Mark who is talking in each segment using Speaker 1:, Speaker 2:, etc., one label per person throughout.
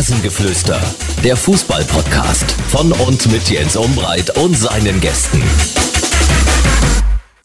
Speaker 1: Rasengeflüster, der Fußball-Podcast von und mit Jens Umbreit und seinen Gästen.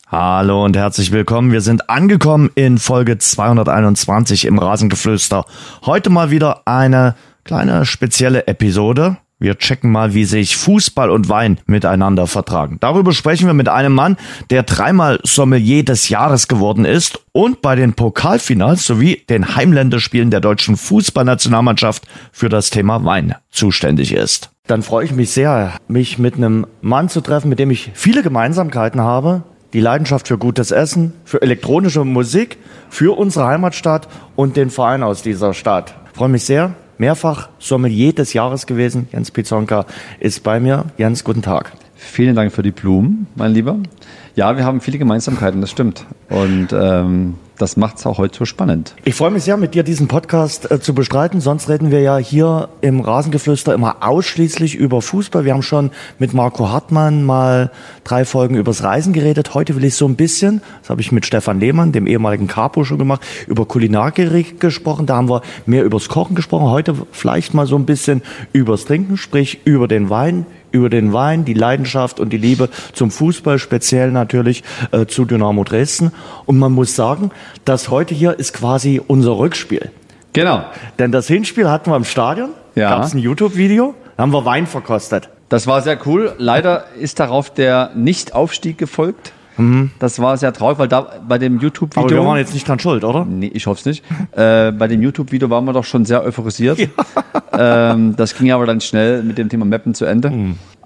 Speaker 2: Hallo und herzlich willkommen. Wir sind angekommen in Folge 221 im Rasengeflüster. Heute mal wieder eine kleine spezielle Episode. Wir checken mal, wie sich Fußball und Wein miteinander vertragen. Darüber sprechen wir mit einem Mann, der dreimal Sommelier des Jahres geworden ist und bei den Pokalfinals sowie den Heimländerspielen der deutschen Fußballnationalmannschaft für das Thema Wein zuständig ist. Dann freue ich mich sehr, mich mit einem Mann zu treffen, mit dem ich viele Gemeinsamkeiten habe. Die Leidenschaft für gutes Essen, für elektronische Musik, für unsere Heimatstadt und den Verein aus dieser Stadt. Freue mich sehr, mehrfach Sommelier des Jahres gewesen. Jens Pizonka ist bei mir. Jens, guten Tag.
Speaker 3: Vielen Dank für die Blumen, mein Lieber. Ja, wir haben viele Gemeinsamkeiten, das stimmt. Und ähm, das macht es auch heute so spannend.
Speaker 2: Ich freue mich sehr, mit dir diesen Podcast äh, zu bestreiten. Sonst reden wir ja hier im Rasengeflüster immer ausschließlich über Fußball. Wir haben schon mit Marco Hartmann mal drei Folgen übers Reisen geredet. Heute will ich so ein bisschen, das habe ich mit Stefan Lehmann, dem ehemaligen Capo schon gemacht, über Kulinargericht gesprochen. Da haben wir mehr übers Kochen gesprochen. Heute vielleicht mal so ein bisschen übers Trinken, sprich über den Wein, über den Wein, die Leidenschaft und die Liebe zum Fußball, speziell natürlich äh, zu Dynamo Dresden. Und man muss sagen, das heute hier ist quasi unser Rückspiel.
Speaker 3: Genau.
Speaker 2: Denn das Hinspiel hatten wir im Stadion,
Speaker 3: Ja.
Speaker 2: gab es ein YouTube-Video, da haben wir Wein verkostet.
Speaker 3: Das war sehr cool. Leider ist darauf der Nicht-Aufstieg gefolgt. Das war sehr traurig, weil da bei dem
Speaker 2: Aber wir
Speaker 3: YouTube-Video.
Speaker 2: waren jetzt nicht dran schuld, oder?
Speaker 3: Nee, ich hoffe es nicht. Äh, bei dem YouTube-Video waren wir doch schon sehr euphorisiert. Ähm, das ging aber dann schnell mit dem Thema Mappen zu Ende.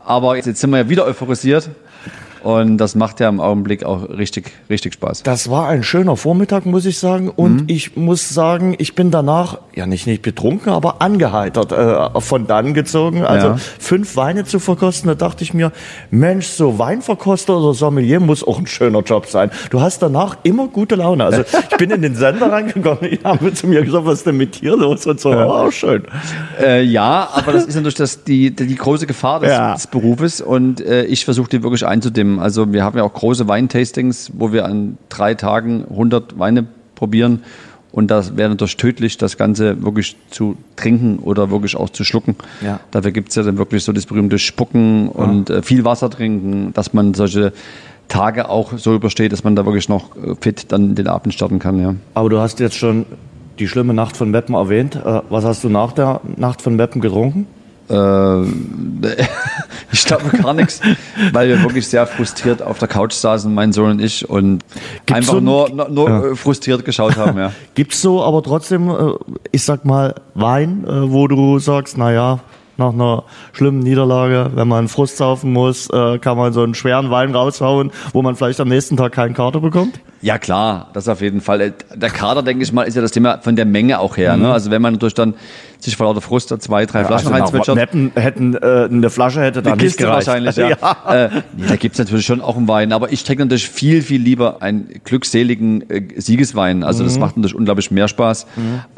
Speaker 3: Aber jetzt, jetzt sind wir ja wieder euphorisiert. Und das macht ja im Augenblick auch richtig, richtig Spaß.
Speaker 2: Das war ein schöner Vormittag, muss ich sagen. Und
Speaker 3: Mhm.
Speaker 2: ich muss sagen, ich bin danach, ja nicht, nicht betrunken, aber angeheitert äh, von dann gezogen. Also
Speaker 3: Ja.
Speaker 2: fünf Weine zu verkosten, da dachte ich mir, Mensch, so Weinverkoster oder Sommelier muss auch ein schöner Job sein. Du hast danach immer gute Laune. Also ich bin in den Sender reingekommen, die haben zu mir gesagt, was ist denn mit dir los? Und so, oh, schön.
Speaker 3: Äh, ja, aber das ist natürlich das, die, die große Gefahr des,
Speaker 2: Ja.
Speaker 3: des Berufes und äh, ich versuche die wirklich einzudämmen. Also wir haben ja auch große Weintastings, wo wir an drei Tagen 100 Weine probieren und das wäre natürlich tödlich, das Ganze wirklich zu trinken oder wirklich auch zu schlucken.
Speaker 2: Ja.
Speaker 3: Dafür gibt's ja dann wirklich so das berühmte Spucken und äh, viel Wasser trinken, dass man solche Tage auch so übersteht, dass man da wirklich noch äh, fit dann den Abend starten kann. Ja.
Speaker 2: Aber du hast jetzt schon die schlimme Nacht von Meppen erwähnt. Äh, Was hast du nach der Nacht von Meppen getrunken?
Speaker 3: Äh, ich glaube gar nichts, weil wir wirklich sehr frustriert auf der Couch saßen, mein Sohn und ich, und
Speaker 2: Gibt's
Speaker 3: einfach
Speaker 2: so
Speaker 3: nur, nur, äh, frustriert geschaut haben. Ja.
Speaker 2: Gibt's so aber trotzdem, äh, ich sag mal, Wein, äh, wo du sagst, na ja, nach einer schlimmen Niederlage, wenn man Frust saufen muss, äh, kann man so einen schweren Wein raushauen, wo man vielleicht am nächsten Tag keinen Kater bekommt?
Speaker 3: ja klar, das auf jeden Fall. Äh, Der Kader, denke ich mal, ist ja das Thema von der Menge auch her. Ne? Also wenn man natürlich dann sich vor lauter Frust da zwei, drei Flaschen
Speaker 2: also
Speaker 3: reinzwitschert.
Speaker 2: Meppen hätten, äh, eine Flasche hätte da
Speaker 3: Eine
Speaker 2: nicht gereicht.
Speaker 3: wahrscheinlich, ja. Äh, nee, da gibt's natürlich schon auch einen Wein, aber ich trinke natürlich viel, viel lieber einen glückseligen äh, Siegeswein. Also
Speaker 2: Mhm.
Speaker 3: das macht natürlich unglaublich mehr Spaß.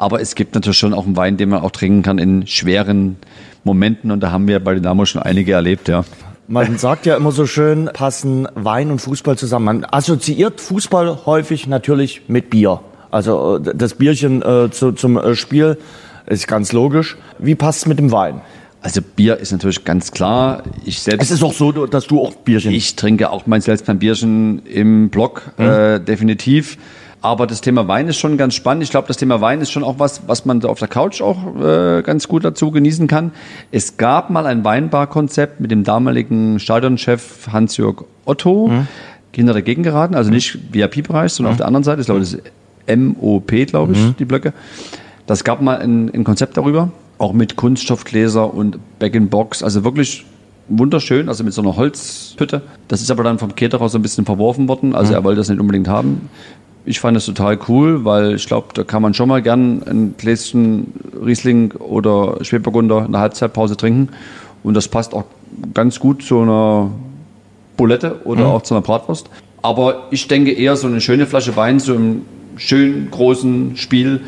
Speaker 3: Aber es gibt natürlich schon auch einen Wein, den man auch trinken kann in schweren Momenten und da haben wir bei Dynamo schon einige erlebt, ja.
Speaker 2: Man sagt ja immer so schön, passen Wein und Fußball zusammen. Man assoziiert Fußball häufig natürlich mit Bier. Also äh, das Bierchen äh, zu, zum äh, Spiel ist ganz logisch. Wie passt es mit dem Wein?
Speaker 3: Also Bier ist natürlich ganz klar. Ich selbst
Speaker 2: Es ist auch so, dass du auch Bierchen
Speaker 3: Ich trinke auch mein selbst mein Bierchen im Block, äh, definitiv. Aber das Thema Wein ist schon ganz spannend. Ich glaube, das Thema Wein ist schon auch was, was man da auf der Couch auch äh, ganz gut dazu genießen kann. Es gab mal ein Weinbar-Konzept mit dem damaligen Stadionchef Hans-Jörg Otto. Kinder dagegen geraten, also nicht VIP-Bereich, sondern auf der anderen Seite. Ich glaube, das ist MOP, glaube ich, die Blöcke. Das gab mal ein, ein Konzept darüber, auch mit Kunststoffgläser und Bag-in-Box. Also wirklich wunderschön, also mit so einer Holzhütte. Das ist aber dann vom Caterer so ein bisschen verworfen worden. Also er wollte das nicht unbedingt haben. Ich fand das total cool, weil ich glaube, da kann man schon mal gern ein Gläschen Riesling oder Spätburgunder in der Halbzeitpause trinken. Und das passt auch ganz gut zu einer Bulette oder auch zu einer Bratwurst. Aber ich denke eher so eine schöne Flasche Wein, so im schönen großen Spiel.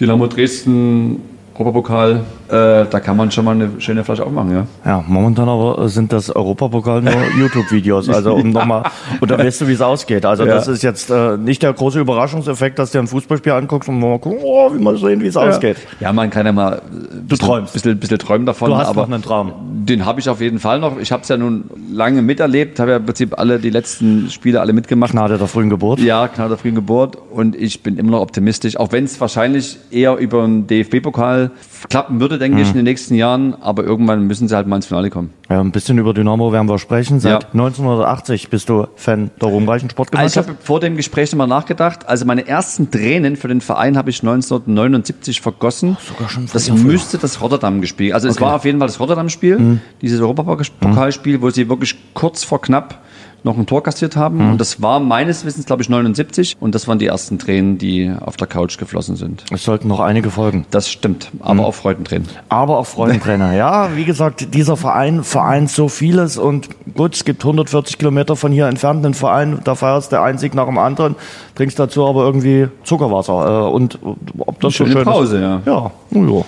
Speaker 3: Dynamo Dresden, Europapokal, äh, da kann man schon mal eine schöne Flasche aufmachen, ja.
Speaker 2: Ja, momentan aber sind das Europapokal nur YouTube-Videos. Also um nochmal, und dann weißt du, wie es ausgeht. Also
Speaker 3: Ja.
Speaker 2: das ist jetzt äh, nicht der große Überraschungseffekt, dass du ein Fußballspiel anguckst und mal gucken, oh, wie man sehen, wie es ausgeht.
Speaker 3: Ja, man kann ja mal ein bisschen,
Speaker 2: träumst.
Speaker 3: bisschen, bisschen träumen davon.
Speaker 2: Du hast
Speaker 3: aber
Speaker 2: noch einen Traum.
Speaker 3: Den habe ich auf jeden Fall noch. Ich habe es ja nun lange miterlebt, habe ja im Prinzip alle die letzten Spiele alle mitgemacht.
Speaker 2: Gnade der frühen Geburt.
Speaker 3: Ja, genau der frühen Geburt. Und ich bin immer noch optimistisch, auch wenn es wahrscheinlich eher über den DFB-Pokal klappen würde, denke
Speaker 2: Mhm.
Speaker 3: ich, in den nächsten Jahren. Aber irgendwann müssen sie halt mal ins Finale kommen.
Speaker 2: Ja, ein bisschen über Dynamo werden wir sprechen. Seit
Speaker 3: Ja.
Speaker 2: 1980 bist du Fan der ruhmreichen
Speaker 3: Also ich
Speaker 2: Sportgemeinschaft.
Speaker 3: habe vor dem Gespräch nochmal nachgedacht. Also meine ersten Tränen für den Verein habe ich 1979 vergossen.
Speaker 2: sogar schon
Speaker 3: Das müsste das Rotterdam-Spiel. Also es
Speaker 2: Okay. Mhm.
Speaker 3: war auf jeden Fall das Rotterdam-Spiel, dieses Europapokalspiel, wo sie wirklich kurz vor knapp noch ein Tor kassiert haben.
Speaker 2: Mhm.
Speaker 3: Und das war meines Wissens, glaube ich, 79. Und das waren die ersten Tränen, die auf der Couch geflossen sind.
Speaker 2: es sollten noch einige folgen.
Speaker 3: Das stimmt, aber
Speaker 2: Mhm.
Speaker 3: auch Freudentränen.
Speaker 2: Aber auch Freundentrainer. Ja, wie gesagt, dieser Verein vereint so vieles und gut, es gibt 140 Kilometer von hier entfernt einen Verein, da feierst du einen Sieg nach dem anderen, trinkst dazu aber irgendwie Zuckerwasser. Äh, und ob das so
Speaker 3: Schöne
Speaker 2: schön
Speaker 3: Pause,
Speaker 2: ist.
Speaker 3: ja.
Speaker 2: Ja, ja.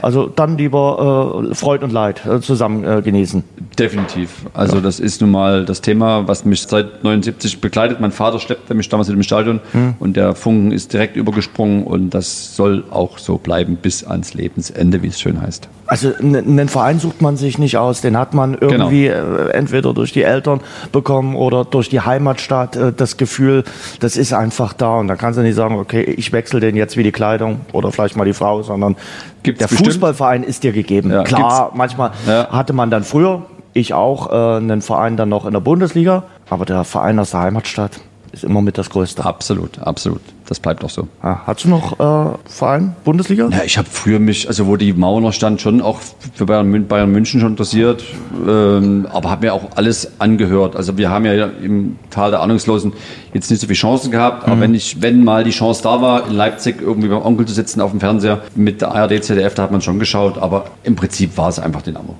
Speaker 2: Also dann lieber äh, Freud und Leid äh, zusammen äh, genießen.
Speaker 3: Definitiv. Also das ist nun mal das Thema, was mich seit 79 begleitet. Mein Vater schleppte mich damals in dem Stadion
Speaker 2: Hm.
Speaker 3: und der Funken ist direkt übergesprungen und das soll auch so bleiben bis ans Lebensende, wie es schön heißt.
Speaker 2: Also einen Verein sucht man sich nicht aus, den hat man irgendwie äh, entweder durch die Eltern bekommen oder durch die Heimatstadt äh, das Gefühl, das ist einfach da und dann kannst du nicht sagen, okay, ich wechsle den jetzt wie die Kleidung oder vielleicht mal die Frau, sondern
Speaker 3: Gibt's
Speaker 2: der
Speaker 3: bestimmt.
Speaker 2: Fußballverein ist dir gegeben.
Speaker 3: Ja,
Speaker 2: Klar, manchmal
Speaker 3: Ja.
Speaker 2: hatte man dann früher, ich auch, äh, einen Verein dann noch in der Bundesliga, aber der Verein aus der Heimatstadt ist immer mit das Größte.
Speaker 3: Absolut, absolut. Das bleibt auch so.
Speaker 2: Ah, hast du noch äh, Verein, Bundesliga?
Speaker 3: Ja, ich habe früher mich, also wo die Mauer noch stand, schon auch für Bayern, Bayern München schon interessiert, ähm, aber habe mir auch alles angehört. Also wir haben ja im Tal der Ahnungslosen jetzt nicht so viele Chancen gehabt, aber wenn ich, wenn mal die Chance da war, in Leipzig irgendwie beim Onkel zu sitzen auf dem Fernseher mit der ARD, ZDF, da hat man schon geschaut, aber im Prinzip war es einfach Dynamo.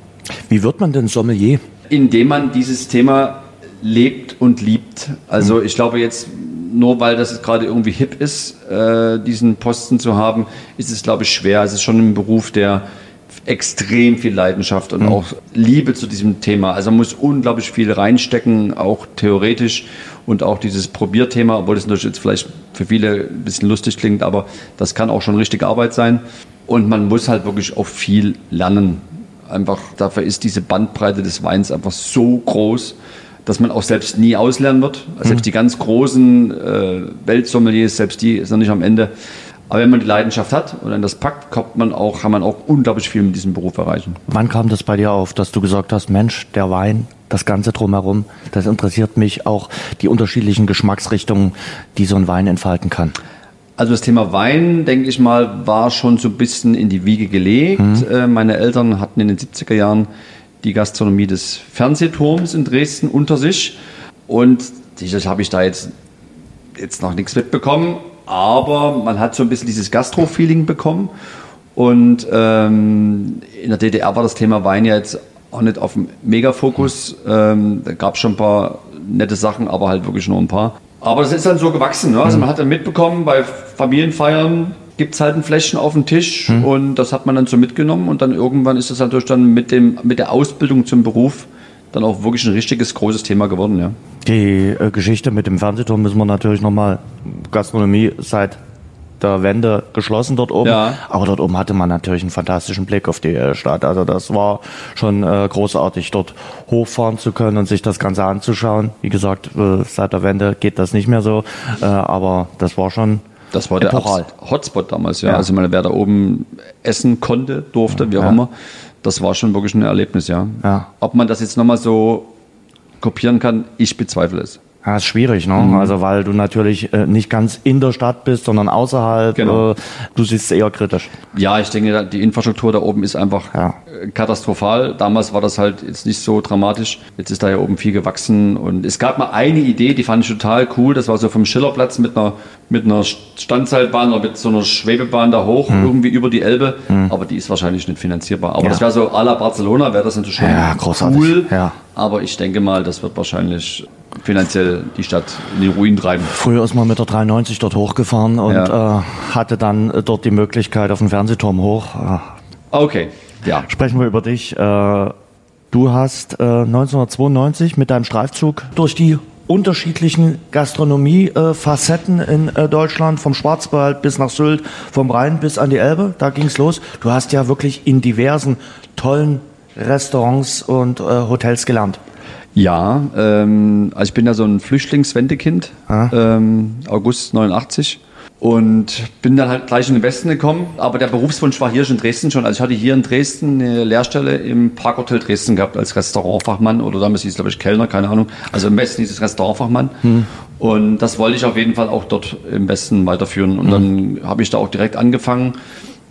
Speaker 2: Wie wird man denn Sommelier?
Speaker 3: Indem man dieses Thema lebt und liebt. Also ich glaube jetzt, nur weil das gerade irgendwie hip ist, äh, diesen Posten zu haben, ist es, glaube ich, schwer. Es ist schon ein Beruf, der extrem viel Leidenschaft und auch Liebe zu diesem Thema. Also man muss unglaublich viel reinstecken, auch theoretisch und auch dieses Probierthema, obwohl das natürlich jetzt vielleicht für viele ein bisschen lustig klingt, aber das kann auch schon richtige Arbeit sein. Und man muss halt wirklich auch viel lernen. Einfach dafür ist diese Bandbreite des Weins einfach so groß, dass man auch selbst nie auslernen wird. Also Selbst die ganz großen äh, Weltsommeliers, selbst die ist noch nicht am Ende. Aber wenn man die Leidenschaft hat und dann das packt, kommt man auch, kann man auch unglaublich viel mit diesem Beruf erreichen.
Speaker 2: Wann kam das bei dir auf, dass du gesagt hast, Mensch, der Wein, das Ganze drumherum, das interessiert mich auch die unterschiedlichen Geschmacksrichtungen, die so ein Wein entfalten kann?
Speaker 3: Also das Thema Wein, denke ich mal, war schon so ein bisschen in die Wiege gelegt. Äh, meine Eltern hatten in den 70er Jahren die Gastronomie des Fernsehturms in Dresden unter sich. Und sicherlich habe ich da jetzt, jetzt noch nichts mitbekommen, aber man hat so ein bisschen dieses Gastro-Feeling bekommen. Und ähm, in der DDR war das Thema Wein ja jetzt auch nicht auf dem Megafokus. Ähm, da gab es schon ein paar nette Sachen, aber halt wirklich nur ein paar. Aber das ist dann so gewachsen. Ne? Also man hat dann mitbekommen, bei Familienfeiern gibt es halt ein Fläschchen auf dem Tisch und das hat man dann so mitgenommen und dann irgendwann ist das natürlich dann mit, dem, mit der Ausbildung zum Beruf dann auch wirklich ein richtiges großes Thema geworden. Ja.
Speaker 2: Die äh, Geschichte mit dem Fernsehturm müssen wir natürlich nochmal, Gastronomie seit der Wende geschlossen dort oben.
Speaker 3: Ja.
Speaker 2: Aber dort oben hatte man natürlich einen fantastischen Blick auf die äh, Stadt. Also das war schon äh, großartig, dort hochfahren zu können und sich das Ganze anzuschauen. Wie gesagt, äh, seit der Wende geht das nicht mehr so. Äh, aber das war schon
Speaker 3: Das war der
Speaker 2: epochal.
Speaker 3: Hotspot damals, ja.
Speaker 2: Ja.
Speaker 3: Also meine, wer da oben essen konnte, durfte, wie auch
Speaker 2: Ja.
Speaker 3: immer, das war schon wirklich ein Erlebnis, ja.
Speaker 2: Ja.
Speaker 3: Ob man das jetzt nochmal so kopieren kann, ich bezweifle es.
Speaker 2: Ja, ist schwierig, ne?
Speaker 3: Mhm.
Speaker 2: Also weil du natürlich äh, nicht ganz in der Stadt bist, sondern außerhalb.
Speaker 3: Genau.
Speaker 2: Äh, du siehst es eher kritisch.
Speaker 3: Ja, ich denke, die Infrastruktur da oben ist einfach
Speaker 2: Ja.
Speaker 3: äh, katastrophal. Damals war das halt jetzt nicht so dramatisch. Jetzt ist da ja oben viel gewachsen und es gab mal eine Idee, die fand ich total cool. Das war so vom Schillerplatz mit einer, mit einer Standseilbahn oder mit so einer Schwebebahn da hoch, irgendwie über die Elbe. Aber die ist wahrscheinlich nicht finanzierbar. Aber
Speaker 2: Mhm. Ja.
Speaker 3: das wäre so à la Barcelona, wäre das natürlich schon
Speaker 2: Ja, großartig.
Speaker 3: cool.
Speaker 2: Ja.
Speaker 3: Aber ich denke mal, das wird wahrscheinlich finanziell die Stadt in die Ruin treiben.
Speaker 2: Früher ist man mit der 93 dort hochgefahren und
Speaker 3: Ja.
Speaker 2: äh, hatte dann äh, dort die Möglichkeit auf den Fernsehturm hoch. Äh,
Speaker 3: Okay, ja.
Speaker 2: Sprechen wir über dich. Äh, Du hast äh, 1992 mit deinem Streifzug durch die unterschiedlichen Gastronomie-Facetten in Deutschland, vom Schwarzwald bis nach Sylt, vom Rhein bis an die Elbe, da ging's los. Du hast ja wirklich in diversen tollen Restaurants und Hotels gelernt.
Speaker 3: Ja, ähm, also ich bin ja so ein Flüchtlingswendekind,
Speaker 2: Ah.
Speaker 3: ähm, August 89 und bin dann halt gleich in den Westen gekommen, aber der Berufswunsch war hier schon in Dresden schon. Also ich hatte hier in Dresden eine Lehrstelle im Parkhotel Dresden gehabt als Restaurantfachmann oder damals hieß es glaube ich Kellner, keine Ahnung. Also im Westen hieß es Restaurantfachmann und das wollte ich auf jeden Fall auch dort im Westen weiterführen und dann habe ich da auch direkt angefangen.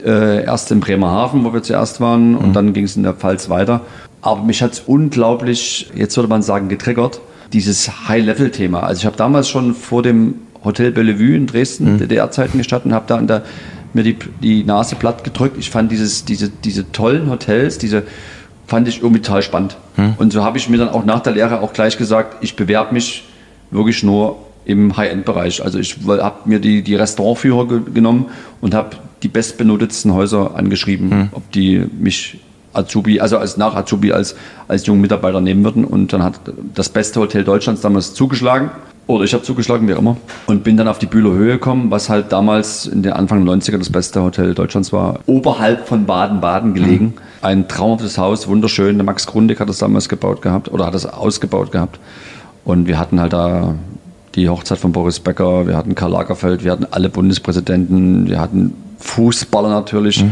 Speaker 3: Äh, erst in Bremerhaven, wo wir zuerst waren, und dann ging es in der Pfalz weiter. Aber mich hat es unglaublich, jetzt würde man sagen, getriggert, dieses High-Level-Thema. Also ich habe damals schon vor dem Hotel Bellevue in Dresden, DDR-Zeiten gestanden, habe da der, mir die, die Nase platt gedrückt. Ich fand dieses, diese, diese tollen Hotels, diese fand ich irgendwie total spannend. Und so habe ich mir dann auch nach der Lehre auch gleich gesagt, ich bewerbe mich wirklich nur im High-End-Bereich. Also ich habe mir die, die Restaurantführer ge genommen und habe die bestbenotetsten Häuser angeschrieben, ob die mich Azubi, also als nach Azubi als, als jungen Mitarbeiter nehmen würden. Und dann hat das beste Hotel Deutschlands damals zugeschlagen. Oder ich habe zugeschlagen, wie immer. Und bin dann auf die Bühler Höhe gekommen, was halt damals in den Anfang der 90er das beste Hotel Deutschlands war. Oberhalb von Baden-Baden gelegen. Ein traumhaftes Haus, wunderschön. Der Max Grundig hat das damals gebaut gehabt oder hat das ausgebaut gehabt. Und wir hatten halt da die Hochzeit von Boris Becker, wir hatten Karl Lagerfeld, wir hatten alle Bundespräsidenten, wir hatten Fußballer natürlich,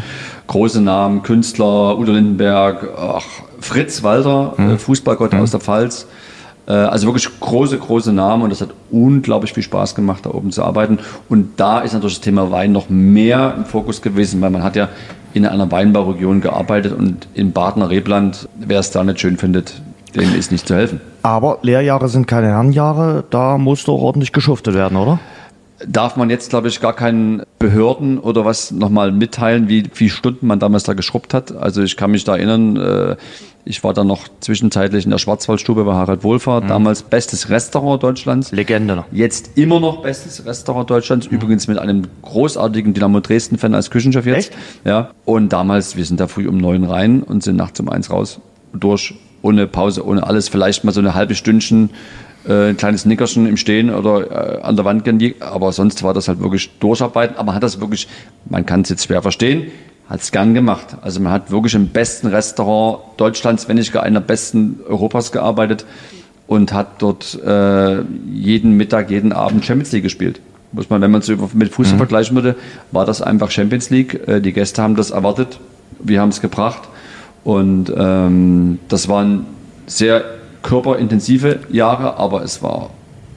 Speaker 3: große Namen, Künstler, Udo Lindenberg, ach, Fritz Walter, äh, Fußballgott aus der Pfalz. Äh, Also wirklich große, große Namen und das hat unglaublich viel Spaß gemacht, da oben zu arbeiten. Und da ist natürlich das Thema Wein noch mehr im Fokus gewesen, weil man hat ja in einer Weinbauregion gearbeitet und in Badener Rebland, wer es da nicht schön findet, dem ist nicht zu helfen.
Speaker 2: Aber Lehrjahre sind keine Herrenjahre, da musste auch ordentlich geschuftet werden, oder?
Speaker 3: Darf man jetzt, glaube ich, gar keinen Behörden oder was nochmal mitteilen, wie viele Stunden man damals da geschrubbt hat. Also ich kann mich da erinnern, äh, ich war da noch zwischenzeitlich in der Schwarzwaldstube bei Harald Wohlfahrt, damals bestes Restaurant Deutschlands.
Speaker 2: Legende noch.
Speaker 3: Jetzt immer noch bestes Restaurant Deutschlands, übrigens mit einem großartigen Dynamo Dresden-Fan als Küchenchef jetzt.
Speaker 2: Echt?
Speaker 3: Ja. Und damals, wir sind da früh um neun rein und sind nachts um eins raus, durch, ohne Pause, ohne alles, vielleicht mal so eine halbe Stündchen, äh, ein kleines Nickerchen im Stehen oder äh, an der Wand gelegt, aber sonst war das halt wirklich Durcharbeiten, aber man hat das wirklich, man kann es jetzt schwer verstehen, hat es gern gemacht. Also man hat wirklich im besten Restaurant Deutschlands, wenn nicht gar einer besten Europas gearbeitet und hat dort äh, jeden Mittag, jeden Abend Champions League gespielt. Muss man, wenn man es mit Fußball vergleichen würde, war das einfach Champions League. Äh, die Gäste haben das erwartet, wir haben es gebracht und ähm, das waren sehr körperintensive Jahre, aber es war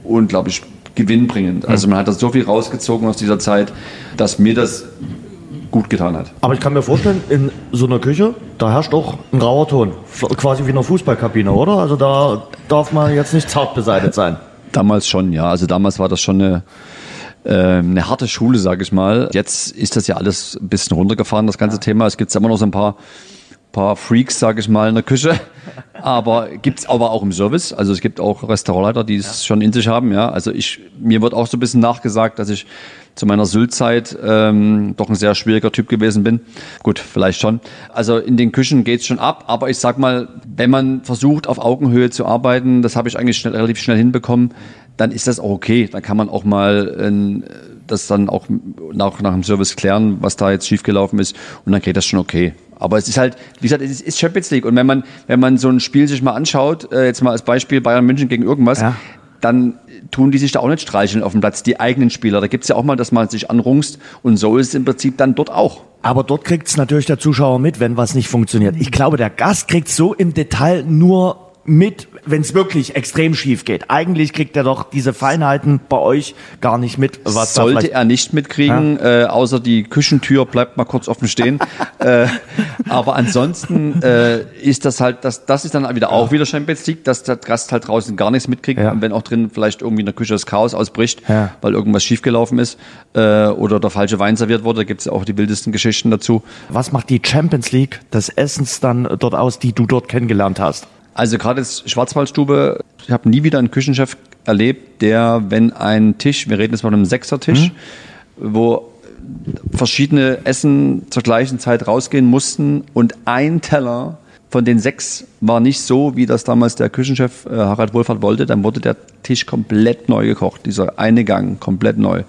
Speaker 3: unglaublich gewinnbringend. Also man hat da so viel rausgezogen aus dieser Zeit, dass mir das gut getan hat.
Speaker 2: Aber ich kann mir vorstellen, in so einer Küche, da herrscht auch ein rauer Ton. Quasi wie in einer Fußballkabine, oder? Also da darf man jetzt nicht zart beseitigt sein.
Speaker 3: Damals schon, ja. Also damals war das schon eine, äh, eine harte Schule, sage ich mal. Jetzt ist das ja alles ein bisschen runtergefahren, das ganze Thema. Es gibt immer noch so ein paar, paar Freaks, sage ich mal, in der Küche. Aber gibt's aber auch im Service. Also es gibt auch Restaurantleiter, die es schon in sich haben. Ja, also ich mir wird auch so ein bisschen nachgesagt, dass ich zu meiner Sylt-Zeit ähm, doch ein sehr schwieriger Typ gewesen bin. Gut, vielleicht schon. Also in den Küchen geht's schon ab, aber ich sag mal, wenn man versucht, auf Augenhöhe zu arbeiten, das habe ich eigentlich schnell, relativ schnell hinbekommen, dann ist das auch okay. Dann kann man auch mal ähm, das dann auch nach, nach dem Service klären, was da jetzt schiefgelaufen ist und dann geht das schon okay. Aber es ist halt, wie gesagt, es ist- Champions League und wenn man, wenn man so ein Spiel sich mal anschaut, äh, jetzt mal als Beispiel Bayern München gegen irgendwas,
Speaker 2: Ja.
Speaker 3: dann tun die sich da auch nicht streicheln auf dem Platz, die eigenen Spieler. Da gibt's ja auch mal, dass man sich anrungst und so ist es im Prinzip dann dort auch.
Speaker 2: Aber dort kriegt's natürlich der Zuschauer mit, wenn was nicht funktioniert. Ich glaube, der Gast kriegt's so im Detail nur mit, wenn es wirklich extrem schief geht. Eigentlich kriegt er doch diese Feinheiten bei euch gar nicht mit, was
Speaker 3: Sollte er nicht mitkriegen, äh, außer die Küchentür bleibt mal kurz offen stehen. äh, aber ansonsten äh, ist das halt, das, das ist dann wieder auch wieder Champions League, dass der Gast halt draußen gar nichts mitkriegt
Speaker 2: Ja.
Speaker 3: und wenn auch drin vielleicht irgendwie in der Küche das Chaos ausbricht,
Speaker 2: Ja.
Speaker 3: weil irgendwas schiefgelaufen ist äh, oder der falsche Wein serviert wurde, da gibt's ja auch die wildesten Geschichten dazu.
Speaker 2: Was macht die Champions League des Essens dann dort aus, die du dort kennengelernt hast?
Speaker 3: Also gerade jetzt Schwarzwaldstube, ich habe nie wieder einen Küchenchef erlebt, der, wenn ein Tisch, wir reden jetzt mal von einem Sechsertisch, wo verschiedene Essen zur gleichen Zeit rausgehen mussten und ein Teller von den sechs war nicht so, wie das damals der Küchenchef äh, Harald Wohlfahrt wollte. Dann wurde der Tisch komplett neu gekocht, dieser eine Gang komplett neu.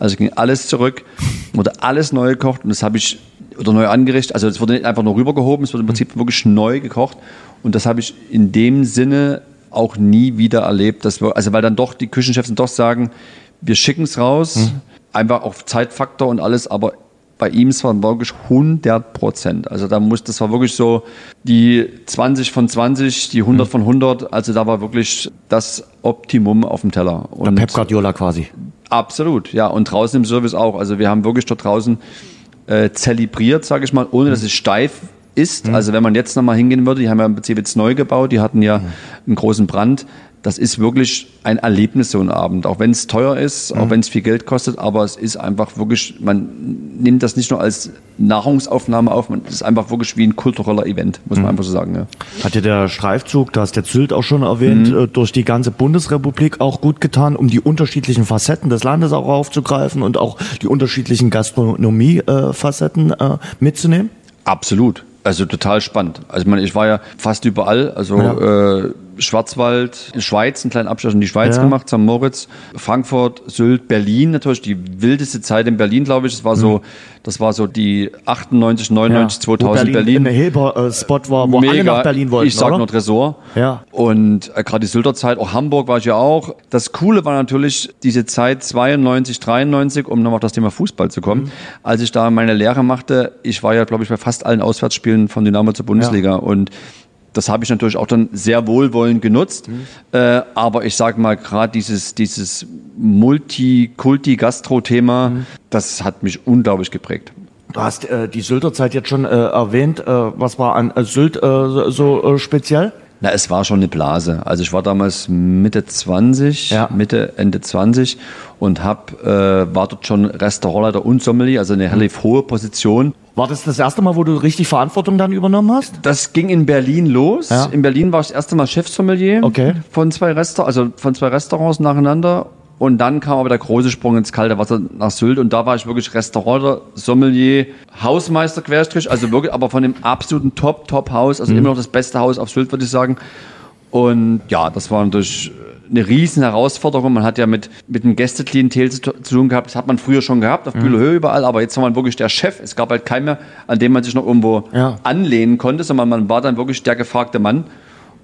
Speaker 3: Also ging alles zurück, wurde alles neu gekocht und das habe ich oder neu angerichtet. Also es wurde nicht einfach nur rübergehoben, es wurde im Prinzip wirklich neu gekocht und das habe ich in dem Sinne auch nie wieder erlebt. Dass wir, also weil dann doch die Küchenchefs doch sagen, wir schicken es raus, mhm. einfach auf Zeitfaktor und alles, aber bei ihm es war wirklich 100 Prozent. Also da muss, das war wirklich so die 20 von 20, die 100 mhm. von 100. Also da war wirklich das Optimum auf dem Teller.
Speaker 2: Und Der Pep Guardiola quasi.
Speaker 3: Absolut, ja. Und draußen im Service auch. Also wir haben wirklich dort draußen äh, zelebriert, sage ich mal, ohne dass es steif ist. Mhm. Also wenn man jetzt nochmal hingehen würde, die haben ja im Prinzip jetzt neu gebaut, die hatten ja mhm. einen großen Brand das ist wirklich ein Erlebnis, so ein Abend. Auch wenn es teuer ist, mhm. auch wenn es viel Geld kostet, aber es ist einfach wirklich, man nimmt das nicht nur als Nahrungsaufnahme auf, man ist einfach wirklich wie ein kultureller Event, muss man mhm. einfach so sagen. Ja.
Speaker 2: Hat dir der Streifzug, da hast der Sylt auch schon erwähnt, mhm. Äh, durch die ganze Bundesrepublik auch gut getan, um die unterschiedlichen Facetten des Landes auch aufzugreifen und auch die unterschiedlichen Gastronomie-Facetten äh, mitzunehmen?
Speaker 3: Absolut. Also total spannend. Also ich meine, ich war ja fast überall. Also ja. äh, Schwarzwald, Schweiz, einen kleinen Abschluss in die Schweiz ja. gemacht, St. Moritz, Frankfurt, Sylt, Berlin natürlich, die wildeste Zeit in Berlin, glaube ich. Das war so, mhm. das war so die 98, 99, ja. 2000 wo Berlin. Berlin.
Speaker 2: Ein Hilber-Spot war, wo Mega. alle nach Berlin wollten,
Speaker 3: Ich sag oder? nur Tresor.
Speaker 2: Ja.
Speaker 3: Und äh, gerade die Sylter Zeit, auch Hamburg war ich ja auch. Das Coole war natürlich diese Zeit 92, 93, um nochmal auf das Thema Fußball zu kommen. Mhm. Als ich da meine Lehre machte, ich war ja, glaube ich, bei fast allen Auswärtsspielen von Dynamo zur Bundesliga ja. und das habe ich natürlich auch dann sehr wohlwollend genutzt. Mhm. Äh, aber ich sage mal, gerade dieses, dieses Multi-Kulti-Gastro-Thema, mhm. das hat mich unglaublich geprägt.
Speaker 2: Du hast äh, die Sylter Zeit jetzt schon äh, erwähnt. Äh, was war an äh, Sylt äh, so äh, speziell?
Speaker 3: Na, es war schon eine Blase. Also ich war damals Mitte 20, ja. Mitte, Ende 20 und hab, äh, war dort schon Restaurantleiter und Sommelier, also eine relativ hohe Position.
Speaker 2: War das das erste Mal, wo du richtig Verantwortung dann übernommen hast?
Speaker 3: Das ging in Berlin los. Ja. In Berlin war ich das erste Mal Chefsommelier
Speaker 2: okay.
Speaker 3: von zwei Restaurants, also von zwei Restaurants nacheinander. Und dann kam aber der große Sprung ins kalte Wasser nach Sylt und da war ich wirklich Restaurateur, Sommelier, Hausmeister, Querstrich, also wirklich, aber von dem absoluten Top, Top Haus, also mhm. immer noch das beste Haus auf Sylt, würde ich sagen. Und ja, das war natürlich eine riesen Herausforderung. Man hat ja mit, mit einem Gästeklientel zu, zu tun gehabt. Das hat man früher schon gehabt, auf mhm. Bühlerhöhe überall. Aber jetzt war man wirklich der Chef. Es gab halt keinen mehr, an dem man sich noch irgendwo ja. anlehnen konnte, sondern man war dann wirklich der gefragte Mann.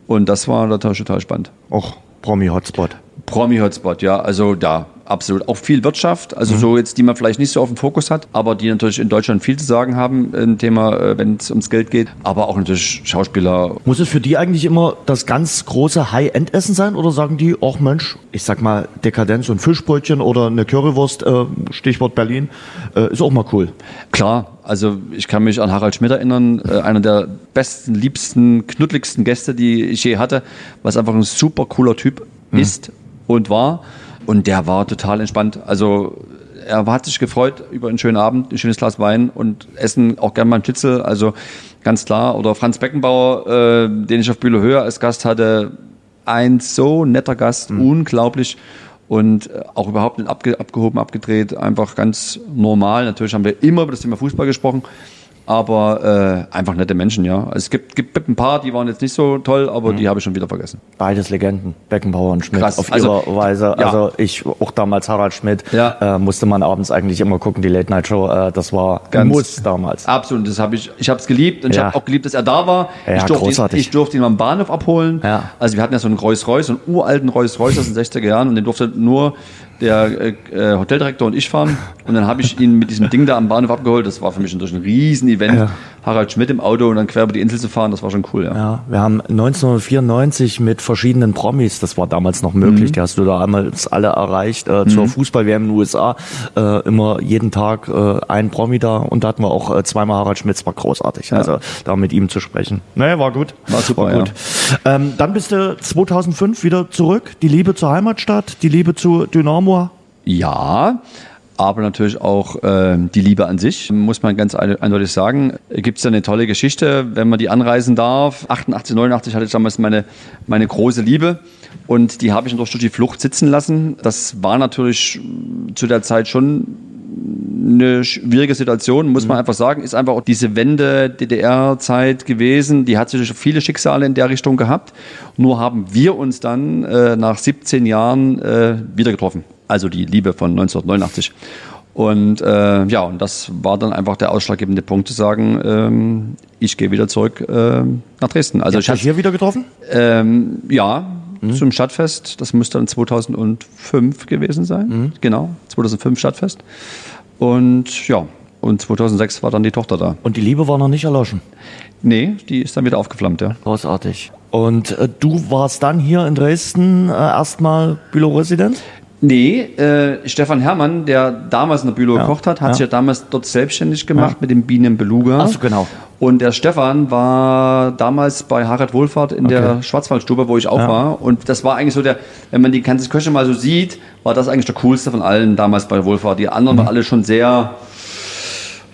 Speaker 3: Und das war natürlich total spannend.
Speaker 2: Och, Promi-Hotspot.
Speaker 3: Promi-Hotspot, ja. Also da, absolut. Auch viel Wirtschaft, also mhm. so jetzt, die man vielleicht nicht so auf dem Fokus hat, aber die natürlich in Deutschland viel zu sagen haben, ein Thema, äh, wenn es ums Geld geht. Aber auch natürlich Schauspieler.
Speaker 2: Muss es für die eigentlich immer das ganz große High-End-Essen sein oder sagen die, ach Mensch, ich sag mal Dekadenz und Fischbrötchen oder eine Currywurst, äh, Stichwort Berlin, äh, ist auch mal cool.
Speaker 3: Klar, also ich kann mich an Harald Schmidt erinnern, äh, einer der besten, liebsten, knuddeligsten Gäste, die ich je hatte, was einfach ein super cooler Typ mhm. ist und war. Und der war total entspannt. Also er hat sich gefreut über einen schönen Abend, ein schönes Glas Wein und essen auch gerne mal einen Schnitzel. Also ganz klar. Oder Franz Beckenbauer, äh, den ich auf Bühne Höhe als Gast hatte. Ein so netter Gast, mhm. unglaublich. Und äh, auch überhaupt nicht abge abgehoben, abgedreht, einfach ganz normal. Natürlich haben wir immer über das Thema Fußball gesprochen aber äh, einfach nette Menschen, ja. Es gibt, gibt ein paar, die waren jetzt nicht so toll, aber mhm. die habe ich schon wieder vergessen.
Speaker 2: Beides Legenden, Beckenbauer und Schmidt Krass. auf also, ihre Weise. Ja. Also ich, auch damals Harald Schmidt, ja. äh, musste man abends eigentlich immer gucken, die Late Night Show, äh, das war Ganz ein Muss damals.
Speaker 3: Absolut, das habe ich, ich habe es geliebt und ja. ich habe auch geliebt, dass er da war.
Speaker 2: Ja,
Speaker 3: ich, durfte
Speaker 2: großartig.
Speaker 3: Ihn, ich durfte ihn am Bahnhof abholen. Also wir hatten ja so einen Rolls-Royce, einen uralten Rolls-Royce aus den 60er Jahren und den durfte nur der äh, Hoteldirektor und ich fahren. Und dann habe ich ihn mit diesem Ding da am Bahnhof abgeholt. Das war für mich natürlich ein Riesen-Event. Ja. Harald Schmidt im Auto und dann quer über die Insel zu fahren, das war schon cool, ja.
Speaker 2: Ja, wir haben 1994 mit verschiedenen Promis, das war damals noch möglich, mhm. die hast du da einmal alle erreicht, äh, zur mhm. Fußball-WM in den USA, äh, immer jeden Tag äh, ein Promi da und da hatten wir auch äh, zweimal Harald Schmidt, das war großartig, ja. also da mit ihm zu sprechen. Naja, war gut.
Speaker 3: War super, war gut.
Speaker 2: Ja. Ähm, dann bist du 2005 wieder zurück, die Liebe zur Heimatstadt, die Liebe zu Dynamo.
Speaker 3: Ja, aber natürlich auch äh, die Liebe an sich, muss man ganz eindeutig sagen. Gibt es da eine tolle Geschichte, wenn man die anreisen darf. 88, 89 hatte ich damals meine, meine große Liebe und die habe ich durch die Flucht sitzen lassen. Das war natürlich zu der Zeit schon eine schwierige Situation, muss man einfach sagen. Ist einfach auch diese Wende DDR-Zeit gewesen. Die hat sich viele Schicksale in der Richtung gehabt. Nur haben wir uns dann äh, nach 17 Jahren äh, wieder getroffen. Also die Liebe von 1989. Und äh, ja, und das war dann einfach der ausschlaggebende Punkt zu sagen, ähm, ich gehe wieder zurück äh, nach Dresden. Also
Speaker 2: Habt
Speaker 3: ich hatte,
Speaker 2: hier wieder getroffen?
Speaker 3: ähm, ja, zum Stadtfest. Das müsste dann 2005 gewesen sein. Genau, 2005 Stadtfest. Und ja, und 2006 war dann die Tochter da.
Speaker 2: Und die Liebe war noch nicht erloschen.
Speaker 3: Nee, die ist dann wieder aufgeflammt, ja.
Speaker 2: Großartig. Und äh, du warst dann hier in Dresden äh, erstmal Büro-Resident?
Speaker 3: Nee, äh, Stefan Herrmann, der damals in der Bülow
Speaker 2: Ja,
Speaker 3: gekocht hat, hat
Speaker 2: ja.
Speaker 3: sich ja damals dort selbstständig gemacht mit dem Bienenbeluga.
Speaker 2: Ach so, genau.
Speaker 3: Und der Stefan war damals bei Harald Wohlfahrt in der Schwarzwaldstube, wo ich auch
Speaker 2: Ja.
Speaker 3: war. Und das war eigentlich so der, wenn man die ganze Küche mal so sieht, war das eigentlich der coolste von allen damals bei Wohlfahrt. Die anderen
Speaker 2: Mhm.
Speaker 3: waren alle schon sehr,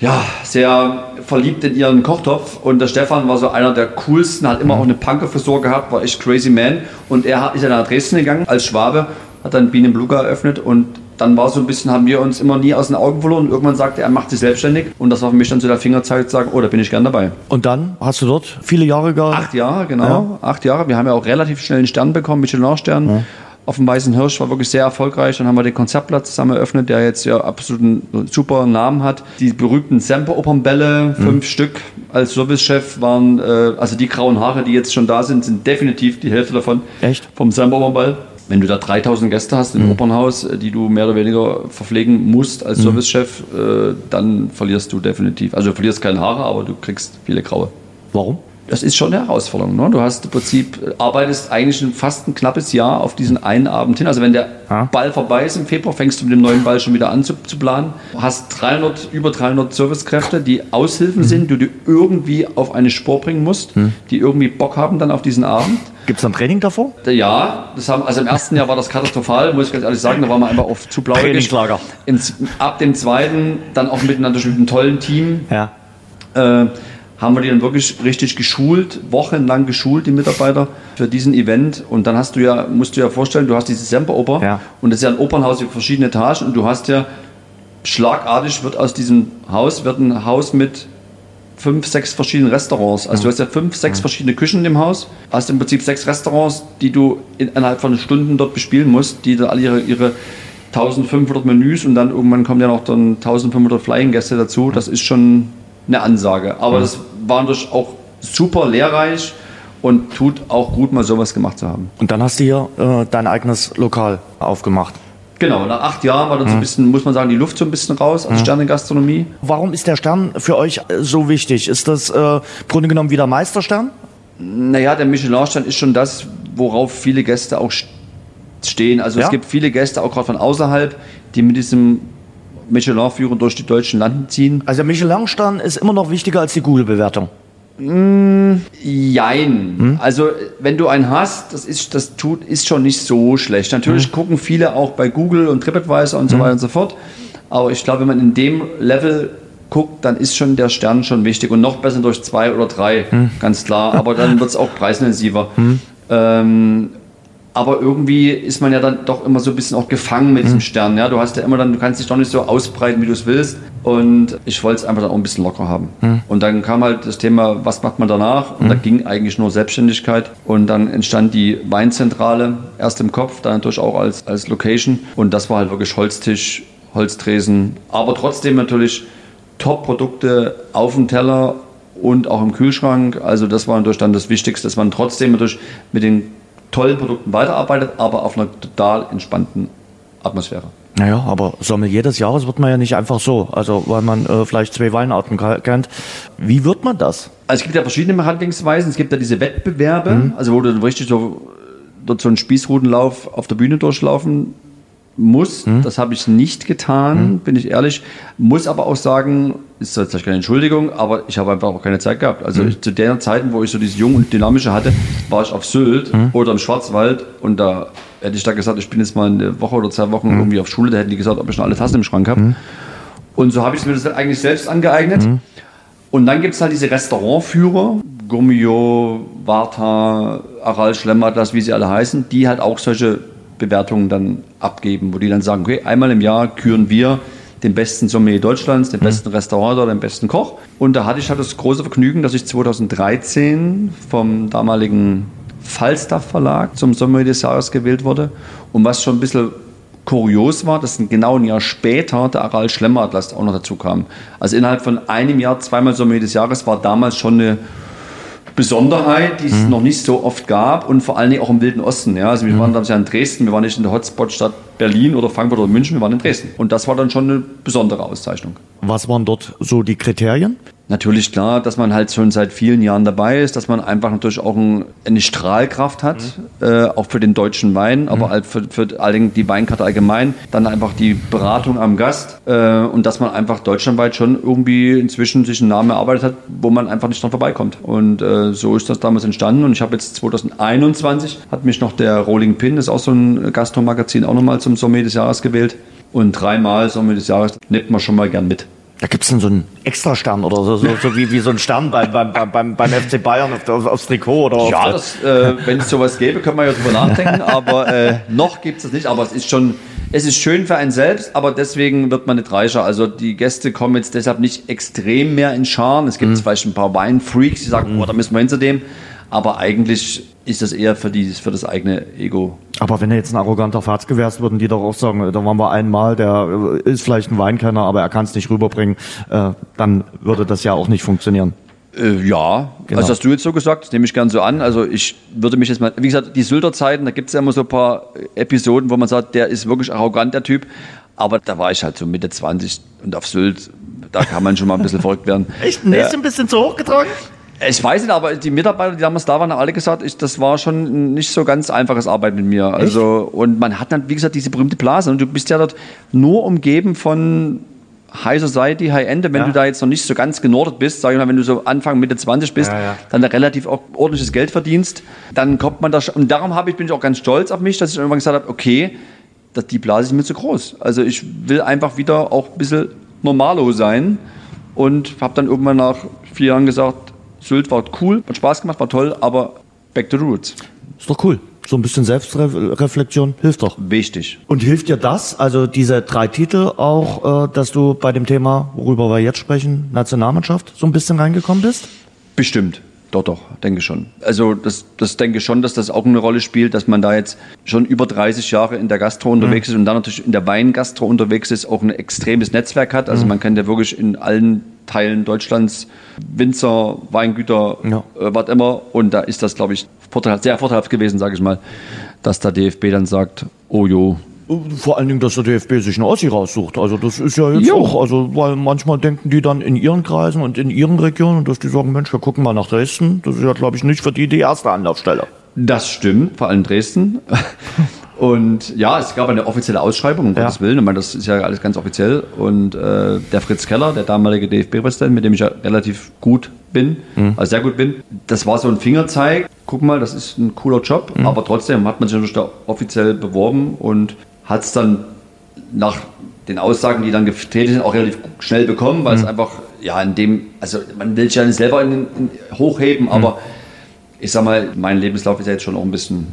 Speaker 3: ja, sehr verliebt in ihren Kochtopf. Und der Stefan war so einer der coolsten, hat
Speaker 2: Mhm.
Speaker 3: immer auch eine Punkerfrisur gehabt, war echt crazy man. Und er hat- ist ja nach Dresden gegangen als Schwabe, hat dann Bienenbluga eröffnet und dann war so ein bisschen, haben wir uns immer nie aus den Augen verloren. Irgendwann sagte er, er macht sich selbstständig. Und das war für mich dann so der Fingerzeig zu sagen, oh, da bin ich gern dabei.
Speaker 2: Und dann hast du dort viele Jahre gearbeitet?
Speaker 3: Acht Jahre, genau. Acht Jahre. Wir haben ja auch relativ schnell einen Stern bekommen, Michelin-Stern. Auf dem Weißen Hirsch war wirklich sehr erfolgreich. Dann haben wir den Konzertplatz zusammen eröffnet, der jetzt ja absolut einen super Namen hat. Die berühmten Semper-Opernbälle, fünf Stück als Servicechef waren, äh, also die grauen Haare, die jetzt schon da sind, sind definitiv die Hälfte davon.
Speaker 2: Echt?
Speaker 3: Vom Semper-Opernball. Wenn du da 3000 Gäste hast im Opernhaus, äh, die du mehr oder weniger verpflegen musst als Servicechef, äh, dann verlierst du definitiv. Also du verlierst keine Haare, aber du kriegst viele graue.
Speaker 2: Warum?
Speaker 3: Das ist schon eine Herausforderung. Ne? Du hast im Prinzip, äh, arbeitest eigentlich ein, fast ein knappes Jahr auf diesen einen Abend hin. Also wenn der
Speaker 2: Ja.
Speaker 3: Ball vorbei ist im Februar, fängst du mit dem neuen Ball schon wieder an zu, zu planen. Hast 300, über 300 Servicekräfte, die Aushilfen sind, die du irgendwie auf eine Spur bringen musst, die irgendwie Bock haben dann auf diesen Abend.
Speaker 2: Gibt es dann Training davor?
Speaker 3: Ja, das haben, also im ersten Jahr war das katastrophal, muss ich ganz ehrlich sagen. Da waren wir einfach auf zu blau.
Speaker 2: Trainingslager.
Speaker 3: Ab dem zweiten dann auch mit, natürlich mit einem tollen Team
Speaker 2: Ja.
Speaker 3: äh, haben wir die dann wirklich richtig geschult, wochenlang geschult, die Mitarbeiter, für diesen Event. Und dann hast du ja, musst du ja vorstellen, du hast diese Semperoper
Speaker 2: Ja.
Speaker 3: und das ist ja ein Opernhaus mit verschiedenen Etagen und du hast ja schlagartig wird aus diesem Haus wird ein Haus mit fünf, sechs verschiedenen Restaurants. Also du hast ja fünf, sechs verschiedene Küchen im Haus, hast im Prinzip sechs Restaurants, die du in, innerhalb von Stunden dort bespielen musst, die da alle ihre, ihre 1500 Menüs und dann irgendwann kommen ja noch dann 1500 Flying-Gäste dazu. Das ist schon eine Ansage. Aber das war natürlich auch super lehrreich und tut auch gut, mal sowas gemacht zu haben.
Speaker 2: Und dann hast du hier äh, dein eigenes Lokal aufgemacht.
Speaker 3: Genau, nach acht Jahren war dann so ein bisschen, muss man sagen, die Luft so ein bisschen raus als Sternengastronomie.
Speaker 2: Warum ist der Stern für euch äh, so wichtig? Ist das äh, im Grunde genommen wieder Meisterstern?
Speaker 3: Naja, der Michelin-Stern ist schon das, worauf viele Gäste auch st- stehen. Also
Speaker 2: Ja?
Speaker 3: es gibt viele Gäste, auch gerade von außerhalb, die mit diesem Michelin-Führer durch die deutschen Landen ziehen.
Speaker 2: Also der Michelin-Stern ist immer noch wichtiger als die Google-Bewertung.
Speaker 3: Jein. Also wenn du einen hast, das ist, das tut, ist schon nicht so schlecht. Natürlich gucken viele auch bei Google und TripAdvisor und so weiter und so fort. Aber ich glaube, wenn man in dem Level guckt, dann ist schon der Stern schon wichtig und noch besser durch zwei oder drei, ganz klar. Aber dann wird es auch preisintensiver. Ähm, aber irgendwie ist man ja dann doch immer so ein bisschen auch gefangen mit diesem Stern. Ja? Du hast ja immer dann, du kannst dich doch nicht so ausbreiten, wie du es willst. Und ich wollte es einfach dann auch ein bisschen locker haben. Und dann kam halt das Thema, was macht man danach? Und da ging eigentlich nur Selbstständigkeit. Und dann entstand die Weinzentrale erst im Kopf, dann natürlich auch als, als Location. Und das war halt wirklich Holztisch, Holztresen. Aber trotzdem natürlich Top-Produkte auf dem Teller und auch im Kühlschrank. Also das war natürlich dann das Wichtigste, dass man trotzdem natürlich mit den tollen Produkten weiterarbeitet, aber auf einer total entspannten Atmosphäre.
Speaker 2: Naja, aber Sommelier des Jahres wird man ja nicht einfach so. Also, weil man äh, vielleicht zwei Weinarten kennt. Wie wird man das?
Speaker 3: Also es gibt ja verschiedene Behandlungsweisen. Es gibt ja diese Wettbewerbe, also wo du dann richtig so dort so einen Spießrutenlauf auf der Bühne durchlaufen musst. Das habe ich nicht getan, bin ich ehrlich. Muss aber auch sagen, ist jetzt keine Entschuldigung, aber ich habe einfach auch keine Zeit gehabt. Also ich, zu der Zeiten, wo ich so dieses Jung und Dynamische hatte, war ich auf Sylt oder im Schwarzwald und da hätte ich da gesagt, ich bin jetzt mal eine Woche oder zwei Wochen irgendwie auf Schule, da hätten die gesagt, ob ich schon alle Tassen im Schrank habe. Und so habe ich mir das eigentlich selbst angeeignet. Und dann gibt es halt diese Restaurantführer, Gummio, Warta, Aral, Schlemmatlas, wie sie alle heißen, die halt auch solche Bewertungen dann abgeben, wo die dann sagen, okay, einmal im Jahr küren wir den besten Sommelier Deutschlands, den besten Restaurator, den besten Koch. Und da hatte ich halt das große Vergnügen, dass ich 2013 vom damaligen Falstaff Verlag zum Sommelier des Jahres gewählt wurde. Und was schon ein bisschen kurios war, dass genau ein Jahr später der Aral Schlemmeratlas auch noch dazu kam. Also innerhalb von einem Jahr zweimal Sommelier des Jahres war damals schon eine Besonderheit, die es noch nicht so oft gab und vor allen Dingen auch im Wilden Osten. Ja. Also wir waren damals ja in Dresden, wir waren nicht in der Hotspot-Stadt Berlin oder Frankfurt oder München, wir waren in Dresden. Und das war dann schon eine besondere Auszeichnung.
Speaker 2: Was waren dort so die Kriterien?
Speaker 3: Natürlich klar, dass man halt schon seit vielen Jahren dabei ist, dass man einfach natürlich auch ein, eine Strahlkraft hat, mhm. äh, auch für den deutschen Wein, aber halt für, für die Weinkarte allgemein. Dann einfach die Beratung am Gast äh, und dass man einfach deutschlandweit schon irgendwie inzwischen sich einen Namen erarbeitet hat, wo man einfach nicht dran vorbeikommt. Und äh, so ist das damals entstanden. Und ich habe jetzt 2021 hat mich noch der Rolling Pin, das ist auch so ein Gastromagazin, auch nochmal zum Sommelier des Jahres gewählt. Und dreimal Sommelier des Jahres nimmt man schon mal gern mit.
Speaker 2: Da gibt es dann so einen Extrastern oder so, so, so wie, wie so ein Stern beim, beim, beim, beim FC Bayern auf, auf, aufs Trikot oder
Speaker 3: Ja, das, äh, wenn es sowas gäbe, könnte man ja drüber nachdenken, aber äh, noch gibt es das nicht. Aber es ist schon, es ist schön für einen selbst, aber deswegen wird man nicht reicher. Also die Gäste kommen jetzt deshalb nicht extrem mehr in Scharen. Es gibt mhm. vielleicht ein paar Weinfreaks, die sagen, mhm. oh, da müssen wir hin zu dem. Aber eigentlich ist das eher für, die, für das eigene Ego.
Speaker 2: Aber wenn er jetzt ein arroganter Fatz gewärst, würden die doch auch sagen, da waren wir einmal, der ist vielleicht ein Weinkenner, aber er kann es nicht rüberbringen, äh, dann würde das ja auch nicht funktionieren.
Speaker 3: Äh, ja, genau. also hast du jetzt so gesagt, das nehme ich gern so an. Also ich würde mich jetzt mal, wie gesagt, die Sylter-Zeiten, da gibt es ja immer so ein paar Episoden, wo man sagt, der ist wirklich arrogant, der Typ. Aber da war ich halt so Mitte 20 und auf Sylt, da kann man schon mal ein bisschen verrückt werden.
Speaker 2: Echt? Nächste ja. ein bisschen zu hoch getragen?
Speaker 3: Ich weiß nicht, aber die Mitarbeiter, die damals da waren, haben alle gesagt, ich, das war schon nicht so ganz einfaches Arbeit mit mir. Also, und man hat dann, wie gesagt, diese berühmte Blase. Und du bist ja dort nur umgeben von High Society, High End. Wenn ja. du da jetzt noch nicht so ganz genordet bist, sag ich mal, wenn du so Anfang, Mitte 20 bist, ja, ja. dann da relativ ordentliches Geld verdienst, dann kommt man da schon. Und darum habe ich, bin ich auch ganz stolz auf mich, dass ich irgendwann gesagt habe, okay, dass die Blase ist mir zu groß. Also ich will einfach wieder auch ein bisschen normalo sein und habe dann irgendwann nach vier Jahren gesagt, Sylt war cool, hat Spaß gemacht, war toll, aber back to the roots.
Speaker 2: Ist doch cool. So ein bisschen Selbstreflexion hilft doch.
Speaker 3: Wichtig.
Speaker 2: Und hilft dir das, also diese drei Titel auch, äh, dass du bei dem Thema, worüber wir jetzt sprechen, Nationalmannschaft, so ein bisschen reingekommen bist?
Speaker 3: Bestimmt. Doch, doch, denke schon. Also das, das denke schon, dass das auch eine Rolle spielt, dass man da jetzt schon über 30 Jahre in der Gastro unterwegs mhm. ist und dann natürlich in der Weingastro unterwegs ist, auch ein extremes Netzwerk hat. Also mhm. man kann ja wirklich in allen Teilen Deutschlands Winzer, Weingüter, ja. äh, was immer. Und da ist das, glaube ich, vorteilhaft, sehr vorteilhaft gewesen, sage ich mal, dass der DFB dann sagt, oh jo,
Speaker 2: vor allen Dingen, dass der DFB sich einen Ossi raussucht. Also das ist ja jetzt jo. auch, also weil manchmal denken die dann in ihren Kreisen und in ihren Regionen, dass die sagen, Mensch, wir gucken mal nach Dresden. Das ist ja, glaube ich, nicht für die die erste Anlaufstelle.
Speaker 3: Das stimmt, vor allem Dresden. Und ja, es gab eine offizielle Ausschreibung, um ja. Gottes Willen. Ich meine, das ist ja alles ganz offiziell. Und äh, der Fritz Keller, der damalige DFB-Präsident, mit dem ich ja relativ gut bin, mhm. also sehr gut bin, das war so ein Fingerzeig. Guck mal, das ist ein cooler Job, mhm. aber trotzdem hat man sich natürlich da offiziell beworben und hat es dann nach den Aussagen, die dann getreten sind, auch relativ schnell bekommen, weil mhm. es einfach, ja, in dem, also man will sich ja nicht selber in, in, hochheben, aber mhm. ich sag mal, mein Lebenslauf ist ja jetzt schon auch ein bisschen.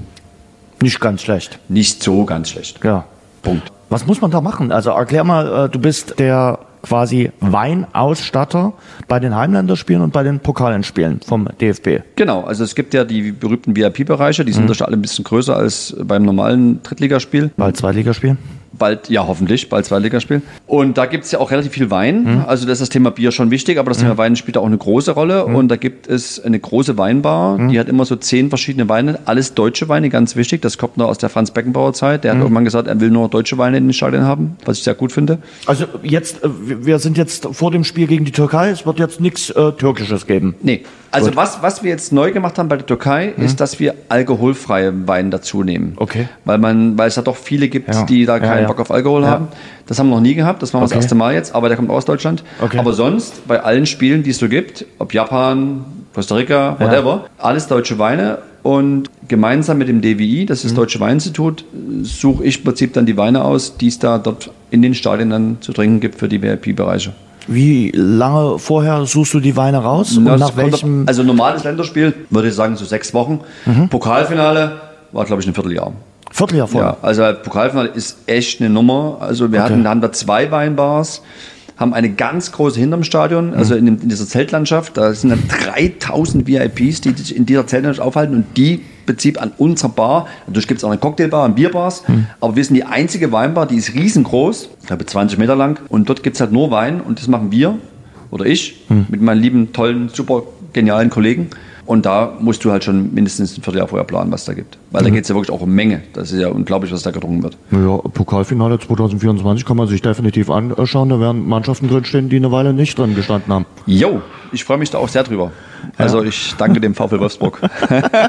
Speaker 2: Nicht ganz schlecht.
Speaker 3: Nicht so ganz schlecht.
Speaker 2: Ja. Punkt. Was muss man da machen? Also erklär mal, äh, du bist der quasi Weinausstatter bei den Heimländerspielen und bei den Pokalendspielen vom DFB.
Speaker 3: Genau, also es gibt ja die berühmten VIP-Bereiche, die sind mhm. alle ein bisschen größer als beim normalen Drittligaspiel.
Speaker 2: Bald Zweitligaspiel
Speaker 3: bald, ja hoffentlich, bald Zweitligaspiel. Und da gibt es ja auch relativ viel Wein. Mhm. Also das ist das Thema Bier schon wichtig, aber das mhm. Thema Wein spielt auch eine große Rolle. Mhm. Und da gibt es eine große Weinbar, mhm. die hat immer so zehn verschiedene Weine, alles deutsche Weine, ganz wichtig. Das kommt noch aus der Franz Beckenbauer Zeit. Der hat mhm. irgendwann gesagt, er will nur deutsche Weine in den Stadien haben, was ich sehr gut finde.
Speaker 2: Also jetzt, äh, wir sind jetzt vor dem Spiel gegen die Türkei, es wird jetzt nichts äh, Türkisches geben.
Speaker 3: Nee, also was, was wir jetzt neu gemacht haben bei der Türkei, mhm. ist, dass wir alkoholfreie Wein dazu nehmen.
Speaker 2: Okay.
Speaker 3: Weil man, weil es da doch viele gibt, ja. die da keinen ja, ja. Bock auf Alkohol haben. Das haben wir noch nie gehabt, das war okay. das erste Mal jetzt, aber der kommt aus Deutschland. Okay. Aber sonst, bei allen Spielen, die es so gibt, ob Japan, Costa Rica, whatever, alles deutsche Weine und gemeinsam mit dem DWI, das ist das mhm. Deutsche Weininstitut, suche ich im Prinzip dann die Weine aus, die es da dort in den Stadien dann zu trinken gibt für die VIP-Bereiche.
Speaker 2: Wie lange vorher suchst du die Weine raus?
Speaker 3: Und nach welchem? Also normales Länderspiel, würde ich sagen, so sechs Wochen. Mhm. Pokalfinale war, glaube ich, ein Vierteljahr.
Speaker 2: Vierteljahr voll.
Speaker 3: Ja, also Pokalfinale ist echt eine Nummer. Also wir
Speaker 2: Okay.
Speaker 3: hatten, da haben wir zwei Weinbars, haben eine ganz große hinterm Stadion, also in, dem, in dieser Zeltlandschaft. Da sind dann 3000 VIPs, die sich in dieser Zeltlandschaft aufhalten und die Prinzip an unserer Bar. Natürlich gibt es auch eine Cocktailbar und Bierbars, aber wir sind die einzige Weinbar, die ist riesengroß, ich glaube 20 Meter lang und dort gibt es halt nur Wein und das machen wir oder ich mit meinen lieben, tollen, super genialen Kollegen. Und da musst du halt schon mindestens ein Vierteljahr vorher planen, was da gibt. Weil da geht es ja wirklich auch um Menge. Das ist ja unglaublich, was da getrunken wird.
Speaker 2: Ja, Pokalfinale 2024 kann man sich definitiv anschauen. Da werden Mannschaften drinstehen, die eine Weile nicht drin gestanden haben.
Speaker 3: Jo, ich freue mich da auch sehr drüber. Also ich danke dem VfL Wolfsburg.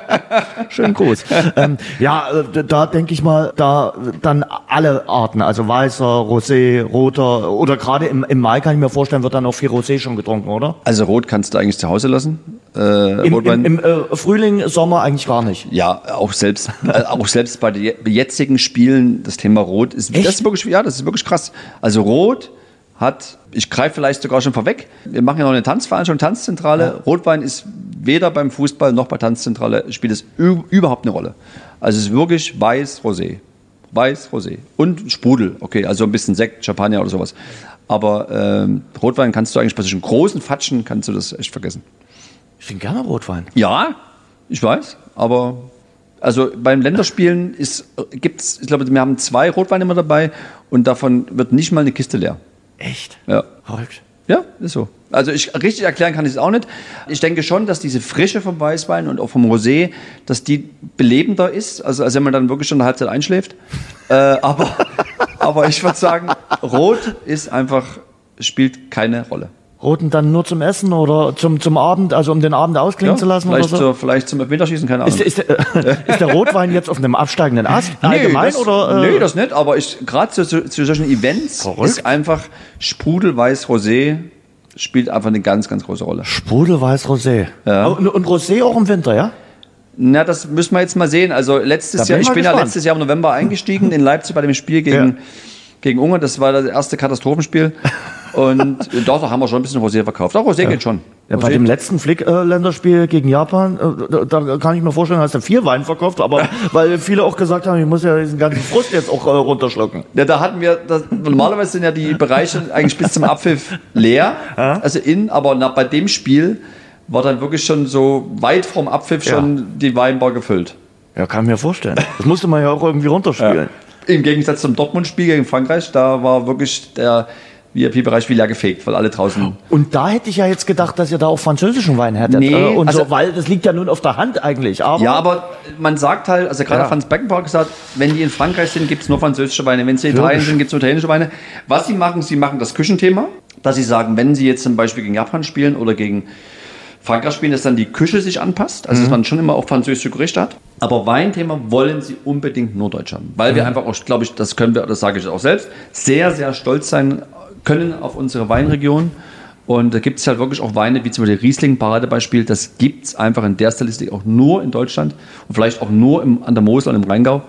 Speaker 2: Schönen Gruß. ähm, ja, äh, da denke ich mal, da dann alle Arten, also weißer, Rosé, roter oder gerade im, im Mai kann ich mir vorstellen, wird dann auch viel Rosé schon getrunken, oder?
Speaker 3: Also Rot kannst du eigentlich zu Hause lassen. Äh,
Speaker 2: Im, im, im äh, Frühling, Sommer eigentlich gar nicht.
Speaker 3: Ja, auch selbst, äh, auch selbst bei den je- jetzigen Spielen, das Thema Rot ist,
Speaker 2: Echt?
Speaker 3: das ist wirklich, ja, das ist wirklich krass. Also Rot hat, ich greife vielleicht sogar schon vorweg, wir machen ja noch eine Tanzveranstaltung, Tanzzentrale. Rotwein ist weder beim Fußball noch bei Tanzzentrale spielt es überhaupt eine Rolle. Also es ist wirklich weiß, Rosé. Weiß, Rosé. Und Sprudel, okay, also ein bisschen Sekt, Champagner oder sowas. Aber ähm, Rotwein kannst du eigentlich bei solchen großen Fatschen, kannst du das echt vergessen.
Speaker 2: Ich trinke gerne Rotwein.
Speaker 3: Ja, ich weiß, aber also beim Länderspielen ist, gibt's, ich glaube, wir haben zwei Rotweine immer dabei und davon wird nicht mal eine Kiste leer.
Speaker 2: Echt?
Speaker 3: Ja.
Speaker 2: Verrückt.
Speaker 3: Ja, ist so. Also ich richtig erklären kann ich es auch nicht. Ich denke schon, dass diese Frische vom Weißwein und auch vom Rosé, dass die belebender ist, also als wenn man dann wirklich schon eine Halbzeit einschläft. äh, aber, aber ich würde sagen, Rot ist einfach, spielt keine Rolle.
Speaker 2: Roten dann nur zum Essen oder zum, zum Abend, also um den Abend ausklingen zu lassen oder
Speaker 3: vielleicht,
Speaker 2: so?
Speaker 3: zur, vielleicht zum Winterschießen, keine Ahnung.
Speaker 2: Ist, der- ist, der, ist der Rotwein jetzt auf einem absteigenden Ast? Allgemein
Speaker 3: nee, das,
Speaker 2: oder? äh,
Speaker 3: nee, das nicht, aber gerade zu, zu, zu solchen Events
Speaker 2: Verrückt.
Speaker 3: ist einfach Sprudelweiß Rosé spielt einfach eine ganz, ganz große Rolle.
Speaker 2: Sprudelweiß Rosé.
Speaker 3: Ja.
Speaker 2: Und, und Rosé auch im Winter, ja?
Speaker 3: Na, das müssen wir jetzt mal sehen. Also letztes Jahr,
Speaker 2: ich
Speaker 3: bin ja
Speaker 2: gespannt.
Speaker 3: letztes Jahr im November eingestiegen in Leipzig bei dem Spiel gegen,
Speaker 2: Ja.
Speaker 3: gegen Ungarn. Das war das erste Katastrophenspiel. Und dort haben wir schon ein bisschen Rosé verkauft. Auch Rosé geht schon.
Speaker 2: Ja, bei dem letzten Flick-Länderspiel gegen Japan, äh, da, kann ich mir vorstellen, hast du vier Wein verkauft, aber weil viele auch gesagt haben, ich muss ja diesen ganzen Frust jetzt auch äh, runterschlucken.
Speaker 3: Ja, da hatten wir, das, normalerweise sind ja die Bereiche eigentlich bis zum Abpfiff leer, also in, aber na, bei dem Spiel war dann wirklich schon so weit vorm Abpfiff
Speaker 2: Ja.
Speaker 3: schon die Weinbar gefüllt.
Speaker 2: Ja, kann ich mir vorstellen. Das musste man ja auch irgendwie runterspielen.
Speaker 3: Im Gegensatz zum Dortmund-Spiel gegen Frankreich, da war wirklich der VIP-Bereich wie leer gefegt, weil alle draußen.
Speaker 2: Und da hätte ich ja jetzt gedacht, dass ihr da auch französischen Wein hättet.
Speaker 3: Nee,
Speaker 2: äh, und
Speaker 3: also-
Speaker 2: so, weil das liegt ja nun auf der Hand eigentlich. Aber
Speaker 3: Ja, aber man sagt halt, also gerade
Speaker 2: Ja.
Speaker 3: Franz Beckenbauer gesagt, wenn die in Frankreich sind, gibt es nur französische Weine. Wenn sie in Italien sind, gibt es nur italienische Weine. Was sie machen, sie machen das Küchenthema, dass sie sagen, wenn sie jetzt zum Beispiel gegen Japan spielen oder gegen Frankreich spielen, dass dann die Küche sich anpasst, also dass man schon immer auch französische Gerichte hat. Aber Weinthema wollen sie unbedingt nur Deutsch haben, weil wir einfach auch, glaube ich, das können wir, das sage ich auch selbst, sehr, sehr stolz sein können auf unsere Weinregion. Und da gibt es halt wirklich auch Weine, wie zum Beispiel Riesling, Paradebeispiel, das gibt es einfach in der Stilistik auch nur in Deutschland und vielleicht auch nur im, an der Mosel und im Rheingau.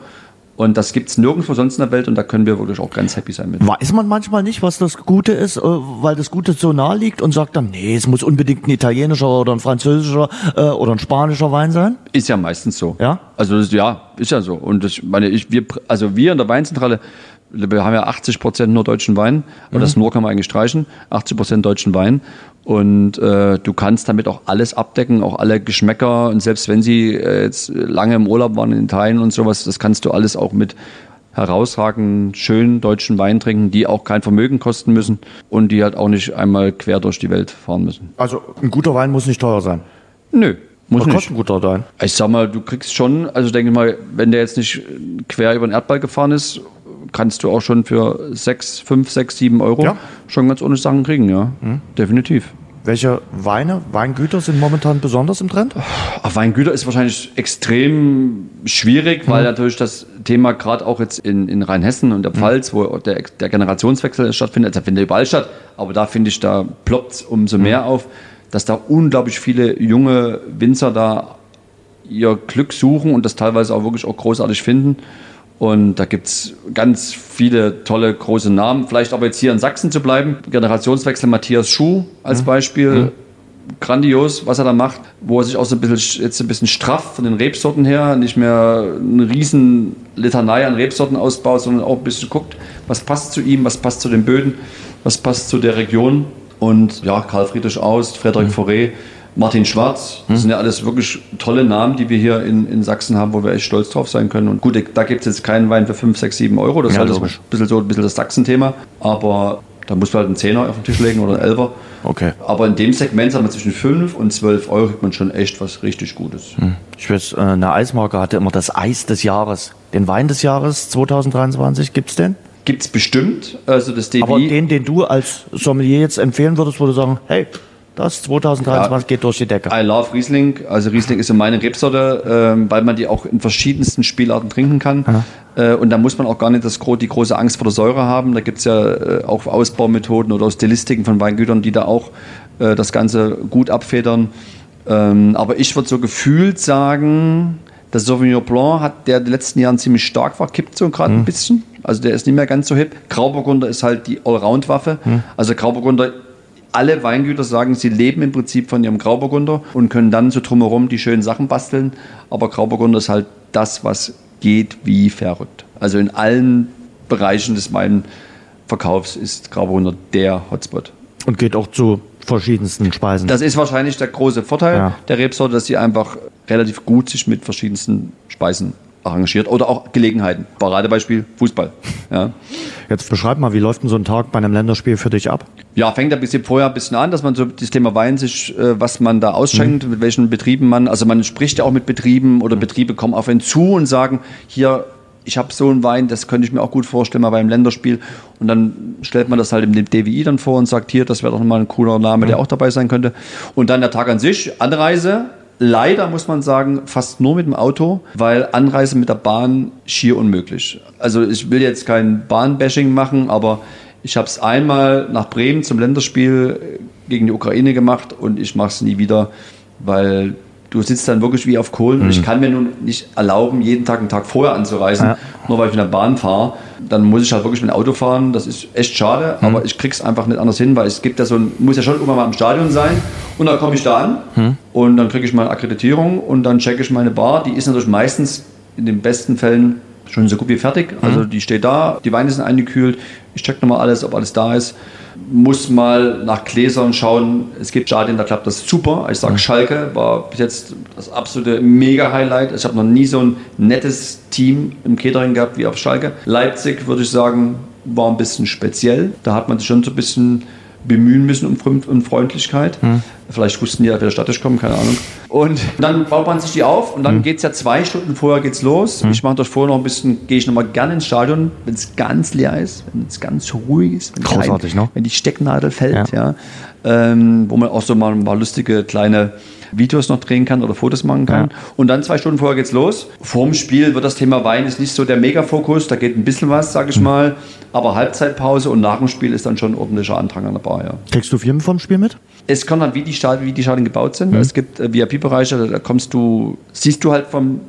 Speaker 3: Und das gibt es nirgendwo sonst in der Welt und da können wir wirklich auch ganz happy sein mit.
Speaker 2: weiß man manchmal nicht, was das Gute ist, äh, weil das Gute so nahe liegt und sagt dann, nee, es muss unbedingt ein italienischer oder ein französischer äh, oder ein spanischer Wein sein?
Speaker 3: Ist ja meistens so.
Speaker 2: Ja?
Speaker 3: Also das, ja, ist ja so. Und das, meine ich, wir, also wir in der Weinzentrale, wir haben ja 80 Prozent nur deutschen Wein. Und das nur kann man eigentlich streichen. 80 Prozent deutschen Wein. Und äh, du kannst damit auch alles abdecken, auch alle Geschmäcker. Und selbst wenn sie äh, jetzt lange im Urlaub waren in Italien und sowas, das kannst du alles auch mit herausragenden, schönen deutschen Wein trinken, die auch kein Vermögen kosten müssen und die halt auch nicht einmal quer durch die Welt fahren müssen.
Speaker 2: Also ein guter Wein muss nicht teuer sein.
Speaker 3: Nö, muss
Speaker 2: Was
Speaker 3: nicht.
Speaker 2: ein guter Wein?
Speaker 3: Ich sag mal, du kriegst schon, also denke ich mal, wenn der jetzt nicht quer über den Erdball gefahren ist, kannst du auch schon für 6, 5, 6, 7 Euro
Speaker 2: Ja.
Speaker 3: schon ganz ordentlich Sachen kriegen, ja. Definitiv.
Speaker 2: Welche Weine, Weingüter sind momentan besonders im Trend?
Speaker 3: Ach, Weingüter ist wahrscheinlich extrem schwierig, weil natürlich das Thema gerade auch jetzt in, in Rheinhessen und der Pfalz, wo der, der Generationswechsel stattfindet, der findet überall statt, aber da finde ich, da ploppt es umso mehr auf, dass da unglaublich viele junge Winzer da ihr Glück suchen und das teilweise auch wirklich auch großartig finden. Und da gibt es ganz viele tolle große Namen. Vielleicht aber jetzt hier in Sachsen zu bleiben. Generationswechsel Matthias Schuh als Beispiel. grandios, was er da macht, wo er sich auch so ein bisschen, jetzt ein bisschen straff von den Rebsorten her, nicht mehr eine riesen Litanei an Rebsorten ausbaut, sondern auch ein bisschen guckt, was passt zu ihm, was passt zu den Böden, was passt zu der Region. Und ja, Karl Friedrich Aust, Frederik mhm. Fauré, Martin Schwarz, das sind ja alles wirklich tolle Namen, die wir hier in, in Sachsen haben, wo wir echt stolz drauf sein können. Und gut, da gibt es jetzt keinen Wein für 5, 6, 7 Euro, das ja, ist halt ein bisschen so ein bisschen das Sachsen-Thema. Aber da muss man halt einen Zehner auf den Tisch legen oder einen Elfer.
Speaker 2: Okay.
Speaker 3: Aber in dem Segment sagen wir zwischen 5 und 12 Euro kriegt man schon echt was richtig Gutes. Hm.
Speaker 2: Ich weiß, äh, eine Eismarke hatte immer das Eis des Jahres. Den Wein des Jahres 2023, gibt es den?
Speaker 3: Gibt es bestimmt. Also das DBI.
Speaker 2: Aber den, den du als Sommelier jetzt empfehlen würdest, würde sagen, hey, das 2023 ja, geht durch die Decke.
Speaker 3: I love Riesling. Also Riesling ist so meine Rebsorte, äh, weil man die auch in verschiedensten Spielarten trinken kann. Äh, und da muss man auch gar nicht das, die große Angst vor der Säure haben. Da gibt es ja äh, auch Ausbaumethoden oder Stilistiken von Weingütern, die da auch äh, das Ganze gut abfedern. Ähm, aber ich würde so gefühlt sagen, der Sauvignon Blanc hat, der in den letzten Jahren ziemlich stark war, kippt so gerade mhm. ein bisschen. Also der ist nicht mehr ganz so hip. Grauburgunder ist halt die Allround-Waffe. Mhm. Also Grauburgunder alle Weingüter sagen, sie leben im Prinzip von ihrem Grauburgunder und können dann so drumherum die schönen Sachen basteln. Aber Grauburgunder ist halt das, was geht wie verrückt. Also in allen Bereichen des Weinverkaufs ist Grauburgunder der Hotspot.
Speaker 2: Und geht auch zu verschiedensten Speisen.
Speaker 3: Das ist wahrscheinlich der große Vorteil ja. der Rebsorte, dass sie einfach relativ gut sich mit verschiedensten Speisen arrangiert oder auch Gelegenheiten. Paradebeispiel Fußball. Ja.
Speaker 2: Jetzt beschreib mal, wie läuft denn so ein Tag bei einem Länderspiel für dich ab?
Speaker 3: Ja, fängt ein bisschen vorher ein bisschen an, dass man so das Thema Wein sich, äh, was man da ausschenkt, mhm. mit welchen Betrieben man, also man spricht ja auch mit Betrieben oder mhm. Betriebe kommen auf einen zu und sagen, hier, ich habe so einen Wein, das könnte ich mir auch gut vorstellen, mal beim Länderspiel. Und dann stellt man das halt im DWI dann vor und sagt, hier, das wäre doch mal ein cooler Name, mhm. der auch dabei sein könnte. Und dann der Tag an sich, Anreise, leider muss man sagen, fast nur mit dem Auto, weil Anreise mit der Bahn schier unmöglich. Also ich will jetzt kein Bahnbashing machen, aber ich habe es einmal nach Bremen zum Länderspiel gegen die Ukraine gemacht und ich mache es nie wieder, weil du sitzt dann wirklich wie auf Kohlen mhm. und ich kann mir nun nicht erlauben, jeden Tag einen Tag vorher anzureisen, ja. nur weil ich mit der Bahn fahre. Dann muss ich halt wirklich mit dem Auto fahren. Das ist echt schade, mhm. aber ich krieg's einfach nicht anders hin, weil es gibt ja so ein, muss ja schon irgendwann mal im Stadion sein und dann komme ich da an mhm. und dann kriege ich meine Akkreditierung und dann checke ich meine Bar. Die ist natürlich meistens in den besten Fällen schon so gut wie fertig. Also mhm. die steht da, die Weine sind eingekühlt. Ich check nochmal alles, ob alles da ist muss mal nach Gläsern schauen. Es gibt Stadien, da klappt das super. Ich sage. Schalke war bis jetzt das absolute Mega-Highlight. Ich habe noch nie so ein nettes Team im Catering gehabt wie auf Schalke. Leipzig, würde ich sagen, war ein bisschen speziell. Da hat man sich schon so ein bisschen bemühen müssen um, Freundlichkeit. Hm. Vielleicht wussten die, dass wir statisch kommen, keine Ahnung. Und dann baut man sich die auf und dann hm. geht es ja zwei Stunden vorher geht's los. Hm. Ich mache das vorher noch ein bisschen, gehe ich nochmal gerne ins Stadion, wenn es ganz leer ist, wenn es ganz ruhig ist. Wenn
Speaker 2: Großartig,
Speaker 3: kein,
Speaker 2: ne?
Speaker 3: Wenn die Stecknadel fällt, ja. ja ähm, wo man auch so mal ein paar lustige kleine Videos noch drehen kann oder Fotos machen kann. Ja. Und dann zwei Stunden vorher geht's los. Vorm Spiel wird das Thema Wein ist nicht so der Megafokus, da geht ein bisschen was, sage ich mhm. mal. Aber Halbzeitpause und nach dem Spiel ist dann schon ein ordentlicher Andrang an der Bar. Ja.
Speaker 2: Kriegst du Firmen vom Spiel mit?
Speaker 3: Es kommt dann, wie die Stadien, wie die Stadien gebaut sind. Mhm. Es gibt äh, VIP-Bereiche, da kommst du, siehst du halt vom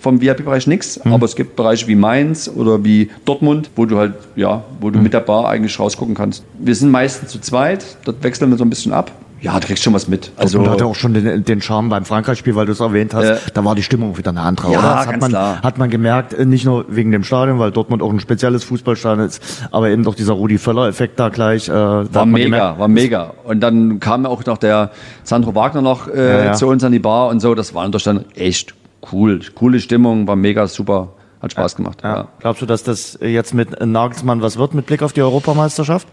Speaker 3: vom VIP-Bereich nichts, mhm. aber es gibt Bereiche wie Mainz oder wie Dortmund, wo du halt, ja, wo du mhm. mit der Bar eigentlich rausgucken kannst. Wir sind meistens zu zweit, dort wechseln wir so ein bisschen ab. Ja, du kriegst schon was mit.
Speaker 2: Also Dortmund hatte auch schon den, den Charme beim Frankreich-Spiel, weil du es erwähnt hast. Äh, da war die Stimmung wieder eine andere,
Speaker 3: ja,
Speaker 2: oder?
Speaker 3: Das
Speaker 2: hat man,
Speaker 3: klar.
Speaker 2: hat man gemerkt, äh, nicht nur wegen dem Stadion, weil Dortmund auch ein spezielles Fußballstadion ist, aber eben doch dieser Rudi Völler-Effekt da gleich. Äh, da
Speaker 3: war mega, gemerkt, war mega. Und dann kam auch noch der Sandro Wagner noch äh, ja, ja. zu uns an die Bar und so. Das war natürlich dann echt cool. Coole Stimmung, war mega super. Hat Spaß gemacht.
Speaker 2: Ja. Glaubst du, dass das jetzt mit Nagelsmann was wird mit Blick auf die Europameisterschaft?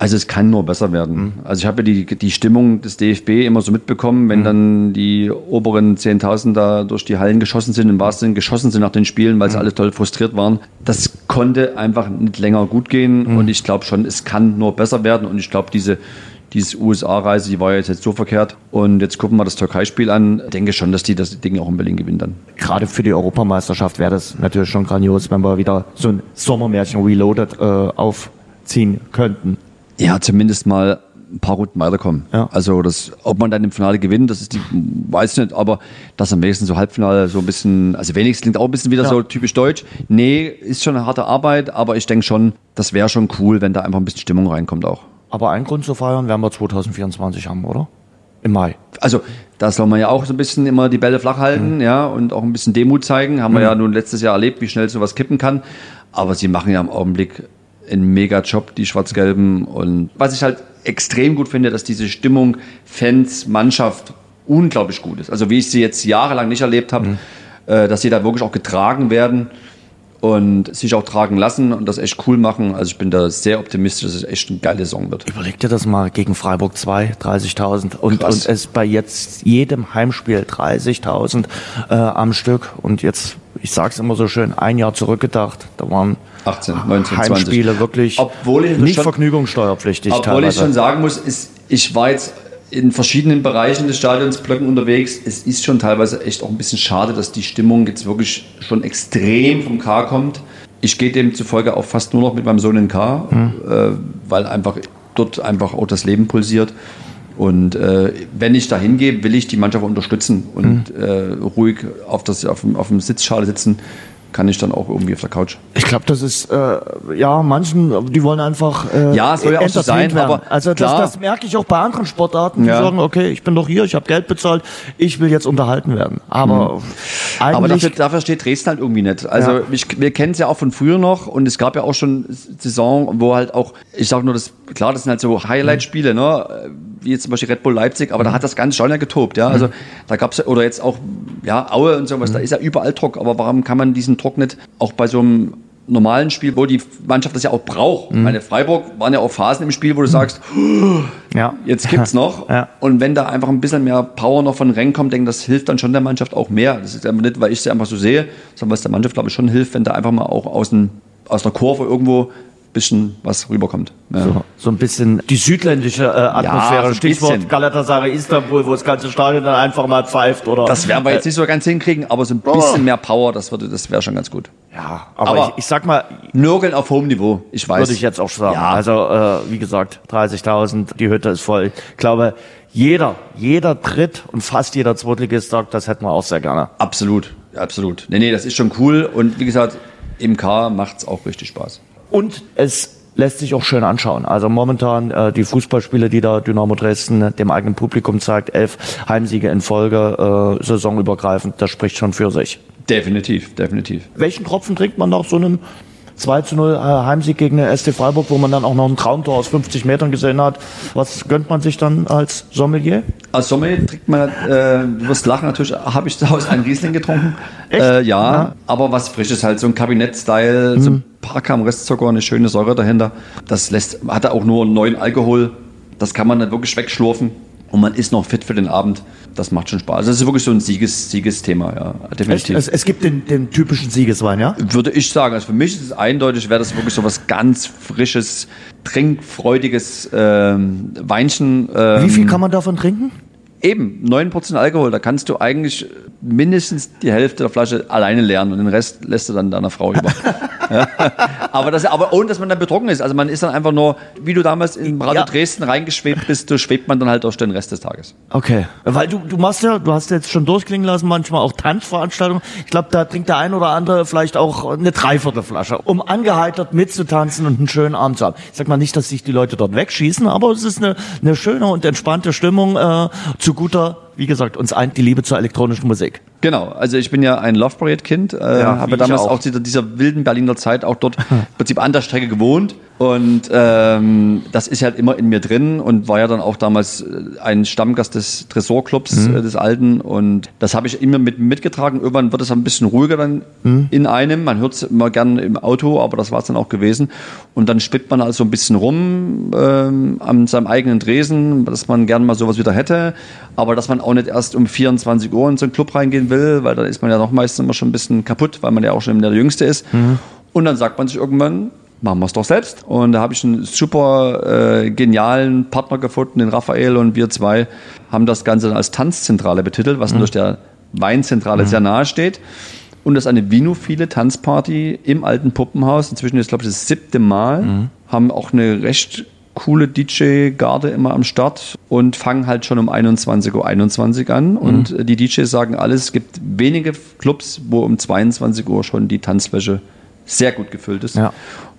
Speaker 3: Also es kann nur besser werden. Mhm. Also ich habe ja die, die Stimmung des DFB immer so mitbekommen, wenn mhm. dann die oberen 10.000 da durch die Hallen geschossen sind, im wahrsten Sinne geschossen sind nach den Spielen, weil sie mhm. alle toll frustriert waren. Das konnte einfach nicht länger gut gehen mhm. und ich glaube schon, es kann nur besser werden und ich glaube, diese diese USA-Reise, die war jetzt, jetzt so verkehrt. Und jetzt gucken wir das Türkei-Spiel an. Ich denke schon, dass die das Ding auch in Berlin gewinnen dann.
Speaker 2: Gerade für die Europameisterschaft wäre das natürlich schon grandios, wenn wir wieder so ein Sommermärchen Reloaded äh, aufziehen könnten.
Speaker 3: Ja, zumindest mal ein paar Runden weiterkommen. Ja. Also das, ob man dann im Finale gewinnt, das ist die, weiß ich nicht, aber das am wenigsten so Halbfinale so ein bisschen, also wenigstens klingt auch ein bisschen wieder ja. so typisch deutsch. Nee, ist schon eine harte Arbeit, aber ich denke schon, das wäre schon cool, wenn da einfach ein bisschen Stimmung reinkommt auch.
Speaker 2: Aber einen Grund zu feiern werden wir 2024 haben, oder? Im Mai.
Speaker 3: Also, da soll man ja auch so ein bisschen immer die Bälle flach halten, mhm. ja, und auch ein bisschen Demut zeigen. Haben mhm. wir ja nun letztes Jahr erlebt, wie schnell sowas kippen kann. Aber sie machen ja im Augenblick einen Mega-Job, die Schwarz-Gelben. Und was ich halt extrem gut finde, dass diese Stimmung, Fans, Mannschaft unglaublich gut ist. Also wie ich sie jetzt jahrelang nicht erlebt habe, mhm. äh, dass sie da wirklich auch getragen werden und sich auch tragen lassen und das echt cool machen. Also ich bin da sehr optimistisch, dass es echt eine geile Saison wird.
Speaker 2: Überleg dir das mal gegen Freiburg 2, 30.000 und, und es bei jetzt jedem Heimspiel 30.000 äh, am Stück und jetzt, ich sag's immer so schön, ein Jahr zurückgedacht, da waren
Speaker 3: 18, 19,
Speaker 2: Heimspiele
Speaker 3: 20.
Speaker 2: wirklich
Speaker 3: obwohl ich
Speaker 2: nicht
Speaker 3: schon,
Speaker 2: vergnügungssteuerpflichtig
Speaker 3: Obwohl
Speaker 2: teilweise.
Speaker 3: ich schon sagen muss, ist, ich war jetzt in verschiedenen Bereichen des Stadions Blöcken unterwegs. Es ist schon teilweise echt auch ein bisschen schade, dass die Stimmung jetzt wirklich schon extrem vom K kommt. Ich gehe demzufolge auch fast nur noch mit meinem Sohn in K, mhm. äh, weil einfach dort einfach auch das Leben pulsiert. Und äh, wenn ich da hingehe, will ich die Mannschaft unterstützen und mhm. äh, ruhig auf, das, auf, dem, auf dem Sitzschale sitzen kann ich dann auch irgendwie auf der Couch.
Speaker 2: Ich glaube, das ist, äh, ja, manchen, die wollen einfach äh,
Speaker 3: Ja, soll ja auch so sein, werden. aber
Speaker 2: Also das, das merke ich auch bei anderen Sportarten, die ja. sagen, okay, ich bin doch hier, ich habe Geld bezahlt, ich will jetzt unterhalten werden. Aber mhm. eigentlich...
Speaker 3: Aber dafür, dafür steht Dresden halt irgendwie nicht. Also ja. ich, wir kennen es ja auch von früher noch und es gab ja auch schon Saison, wo halt auch, ich sage nur, das, klar, das sind halt so Highlight-Spiele, ne? Wie jetzt zum Beispiel Red Bull Leipzig, aber mhm. da hat das ganz schon ja getobt. Ja? Also mhm. da gab es, oder jetzt auch ja, Aue und sowas, mhm. da ist ja überall Druck, aber warum kann man diesen Druck nicht auch bei so einem normalen Spiel, wo die Mannschaft das ja auch braucht. Mhm. Meine Freiburg waren ja auch Phasen im Spiel, wo du sagst, ja. jetzt gibt's noch. Ja. Und wenn da einfach ein bisschen mehr Power noch von Rennen kommt, denke das hilft dann schon der Mannschaft auch mehr. Das ist einfach nicht, weil ich sie einfach so sehe, sondern was der Mannschaft, glaube ich, schon hilft, wenn da einfach mal auch aus, ein, aus einer Kurve irgendwo bisschen was rüberkommt.
Speaker 2: Ja. So, so, ein bisschen die südländische äh, Atmosphäre, ja, so Stichwort bisschen. Galatasaray Istanbul, wo das ganze Stadion dann einfach mal pfeift oder.
Speaker 3: Das werden wir jetzt nicht so ganz hinkriegen, aber so ein bisschen oh. mehr Power, das würde, das wäre schon ganz gut.
Speaker 2: Ja, aber, aber ich, ich, sag mal,
Speaker 3: Nörgeln auf hohem Niveau, ich weiß.
Speaker 2: Würde ich jetzt auch sagen. Ja. Also äh, wie gesagt, 30.000, die Hütte ist voll. Ich glaube, jeder, jeder Dritt und fast jeder Zweitligist sagt, das hätten wir auch sehr gerne.
Speaker 3: Absolut, absolut. Nee, nee, das ist schon cool und wie gesagt, im K macht's auch richtig Spaß.
Speaker 2: Und es lässt sich auch schön anschauen. Also momentan äh, die Fußballspiele, die da Dynamo Dresden dem eigenen Publikum zeigt, elf Heimsiege in Folge, äh, saisonübergreifend, das spricht schon für sich.
Speaker 3: Definitiv, definitiv.
Speaker 2: Welchen Tropfen trinkt man nach so einem 2 zu 0 äh, Heimsieg gegen den SC Freiburg, wo man dann auch noch ein Traumtor aus 50 Metern gesehen hat. Was gönnt man sich dann als Sommelier?
Speaker 3: Als Sommelier trinkt man, äh, du wirst lachen, natürlich habe ich zu Hause einen Riesling getrunken. Echt? Äh, ja, ja, aber was Frisches halt, so ein Kabinett-Style, mhm. so ein paar Gramm Restzucker, eine schöne Säure dahinter. Das lässt, hat er auch nur neuen Alkohol. Das kann man dann wirklich wegschlurfen und man ist noch fit für den Abend. Das macht schon Spaß. Also das ist wirklich so ein Sieges, Siegesthema, ja,
Speaker 2: definitiv. Es, es, es gibt den, den, typischen Siegeswein, ja?
Speaker 3: Würde ich sagen. Also für mich ist es eindeutig, wäre das wirklich so was ganz frisches, trinkfreudiges ähm, Weinchen.
Speaker 2: Ähm, Wie viel kann man davon trinken?
Speaker 3: Eben, 9% Alkohol, da kannst du eigentlich mindestens die Hälfte der Flasche alleine leeren und den Rest lässt du dann deiner Frau über. ja. Aber das, aber ohne, dass man dann betrunken ist. Also man ist dann einfach nur, wie du damals in Radio ja. Dresden reingeschwebt bist, du schwebt man dann halt durch den Rest des Tages.
Speaker 2: Okay. Weil du, du machst ja, du hast jetzt schon durchklingen lassen, manchmal auch Tanzveranstaltungen. Ich glaube, da trinkt der ein oder andere vielleicht auch eine Dreiviertelflasche, um angeheitert mitzutanzen und einen schönen Abend zu haben. Ich sag mal nicht, dass sich die Leute dort wegschießen, aber es ist eine, eine schöne und entspannte Stimmung äh, zu guter, wie gesagt, uns eint die Liebe zur elektronischen Musik.
Speaker 3: Genau, also ich bin ja ein Love Parade Kind, äh, ja, habe damals auch. auch dieser, dieser wilden Berliner Zeit auch dort im Prinzip an der Strecke gewohnt und ähm, das ist halt immer in mir drin und war ja dann auch damals äh, ein Stammgast des Tresorclubs mhm. äh, des Alten und das habe ich immer mit mitgetragen. Irgendwann wird es ein bisschen ruhiger dann mhm. in einem. Man hört es immer gern im Auto, aber das war es dann auch gewesen. Und dann spinnt man also ein bisschen rum ähm, an seinem eigenen Dresen, dass man gern mal sowas wieder hätte, aber dass man auch nicht erst um 24 Uhr in so einen Club reingehen will, weil dann ist man ja noch meistens immer schon ein bisschen kaputt, weil man ja auch schon der Jüngste ist. Mhm. Und dann sagt man sich irgendwann, machen wir es doch selbst. Und da habe ich einen super äh, genialen Partner gefunden, den Raphael und wir zwei haben das Ganze dann als Tanzzentrale betitelt, was mhm. durch der Weinzentrale mhm. sehr nahe steht. Und das ist eine vinophile Tanzparty im alten Puppenhaus. Inzwischen ist, glaube ich, das siebte Mal. Mhm. Haben auch eine recht coole DJ-Garde immer am Start und fangen halt schon um 21.21 Uhr 21 an. Mhm. Und die DJs sagen alles, es gibt wenige Clubs, wo um 22 Uhr schon die Tanzfläche sehr gut gefüllt ist. Ja.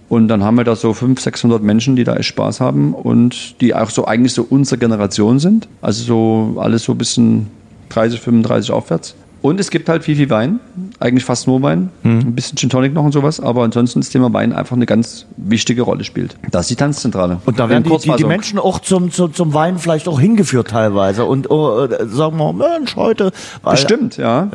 Speaker 3: Und dann haben wir da so 500, 600 Menschen, die da echt Spaß haben und die auch so eigentlich so unsere Generation sind. Also so alles so ein bisschen 30, 35 aufwärts. Und es gibt halt viel, viel Wein. Eigentlich fast nur Wein.
Speaker 2: Mhm.
Speaker 3: Ein bisschen Gin Tonic noch und sowas. Aber ansonsten das Thema Wein einfach eine ganz wichtige Rolle spielt. Das ist die Tanzzentrale.
Speaker 2: Und da werden die, die, die. Menschen auch zum, zum, zum Wein vielleicht auch hingeführt teilweise. Und oh, äh, sagen wir, Mensch, heute. Weil,
Speaker 3: Bestimmt, ja.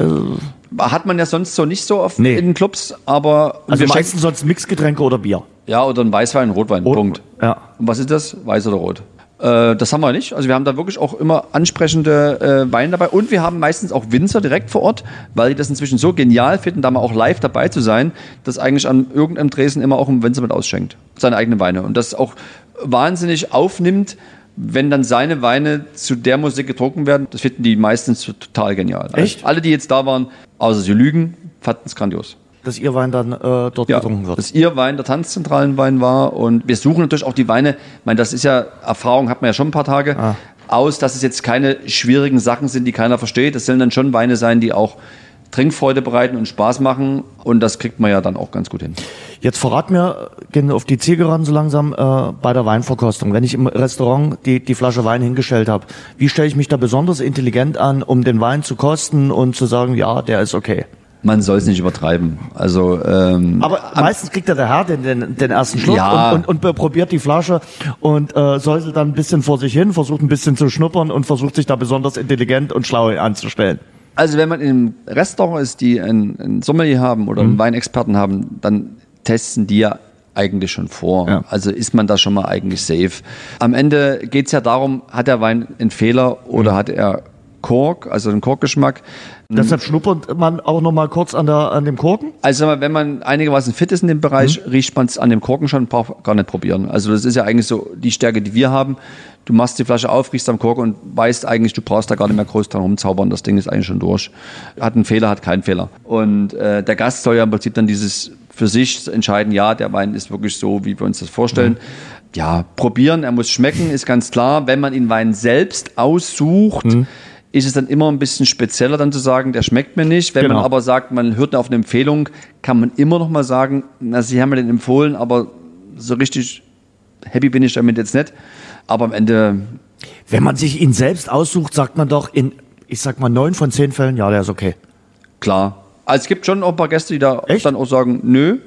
Speaker 3: Hat man ja sonst so nicht so oft
Speaker 2: Nee.
Speaker 3: in Clubs, aber
Speaker 2: Also
Speaker 3: wir
Speaker 2: meistens sonst Mixgetränke oder Bier.
Speaker 3: ja oder ein Weißwein, Rotwein,
Speaker 2: Rot-
Speaker 3: Punkt.
Speaker 2: ja.
Speaker 3: Und was ist das? Weiß oder rot? Äh, das haben wir nicht. Also wir haben da wirklich auch immer ansprechende äh, Weine dabei und wir haben meistens auch Winzer direkt vor Ort, weil die das inzwischen so genial finden, da mal auch live dabei zu sein, dass eigentlich an irgendeinem Dresen immer auch ein Winzer mit ausschenkt, seine eigenen Weine und das auch wahnsinnig aufnimmt, wenn dann seine Weine zu der Musik getrunken werden. Das finden die meistens total genial.
Speaker 2: Echt?
Speaker 3: Also alle, die jetzt da waren, außer sie lügen, fanden es grandios.
Speaker 2: Dass ihr Wein dann äh, dort
Speaker 3: Ja,
Speaker 2: getrunken wird.
Speaker 3: dass ihr Wein der tanzzentralen Wein war. Und wir suchen natürlich auch die Weine. Ich meine, das ist ja, Erfahrung hat man ja schon ein paar Tage
Speaker 2: Ah.
Speaker 3: aus, dass es jetzt keine schwierigen Sachen sind, die keiner versteht. Das sollen dann schon Weine sein, die auch Trinkfreude bereiten und Spaß machen. Und das kriegt man ja dann auch ganz gut hin.
Speaker 2: Jetzt verrat mir, gehen auf die Ziege ran so langsam äh, bei der Weinverkostung. Wenn ich im Restaurant die, die Flasche Wein hingestellt habe, wie stelle ich mich da besonders intelligent an, um den Wein zu kosten und zu sagen, ja, der ist okay.
Speaker 3: Man soll es nicht übertreiben. Also, ähm,
Speaker 2: Aber meistens kriegt ja der Herr den, den, den ersten Schluck
Speaker 3: Ja.
Speaker 2: und, und, und probiert die Flasche und äh, säuselt dann ein bisschen vor sich hin, versucht ein bisschen zu schnuppern und versucht sich da besonders intelligent und schlau anzustellen.
Speaker 3: Also wenn man in einem Restaurant ist, die einen, einen Sommelier haben oder
Speaker 2: Mhm.
Speaker 3: einen Weinexperten haben, dann testen die ja eigentlich schon vor.
Speaker 2: Ja.
Speaker 3: Also ist man da schon mal eigentlich safe. Am Ende geht es ja darum, hat der Wein einen Fehler oder
Speaker 2: Mhm.
Speaker 3: hat er Kork, also einen Korkgeschmack.
Speaker 2: Deshalb schnuppert man auch noch mal kurz an, der, an dem Korken.
Speaker 3: Also wenn man einigermaßen fit ist in dem Bereich,
Speaker 2: Mhm.
Speaker 3: riecht man es an dem Korken schon, braucht gar nicht probieren. Also das ist ja eigentlich so die Stärke, die wir haben. Du machst die Flasche auf, riechst am Korken und weißt eigentlich, du brauchst da gar nicht mehr groß dran rumzaubern. Das Ding ist eigentlich schon durch. Hat einen Fehler, hat keinen Fehler. Und äh, der Gast soll ja im Prinzip dann dieses für sich entscheiden, ja, der Wein ist wirklich so, wie wir uns das vorstellen. Ja, probieren, er muss schmecken, ist ganz klar. Wenn man den Wein selbst aussucht, ist es dann immer ein bisschen spezieller, dann zu sagen, der schmeckt mir nicht. Wenn
Speaker 2: Genau.
Speaker 3: man aber sagt, man hört auf eine Empfehlung, kann man immer noch mal sagen, na, Sie haben mir den empfohlen, aber so richtig happy bin ich damit jetzt nicht. Aber am Ende,
Speaker 2: Wenn man sich ihn selbst aussucht, sagt man doch in, ich sag mal, neun von zehn Fällen, ja, der ist okay.
Speaker 3: klar. Also es gibt schon auch ein paar Gäste, die da
Speaker 2: Echt?
Speaker 3: dann auch sagen, nö.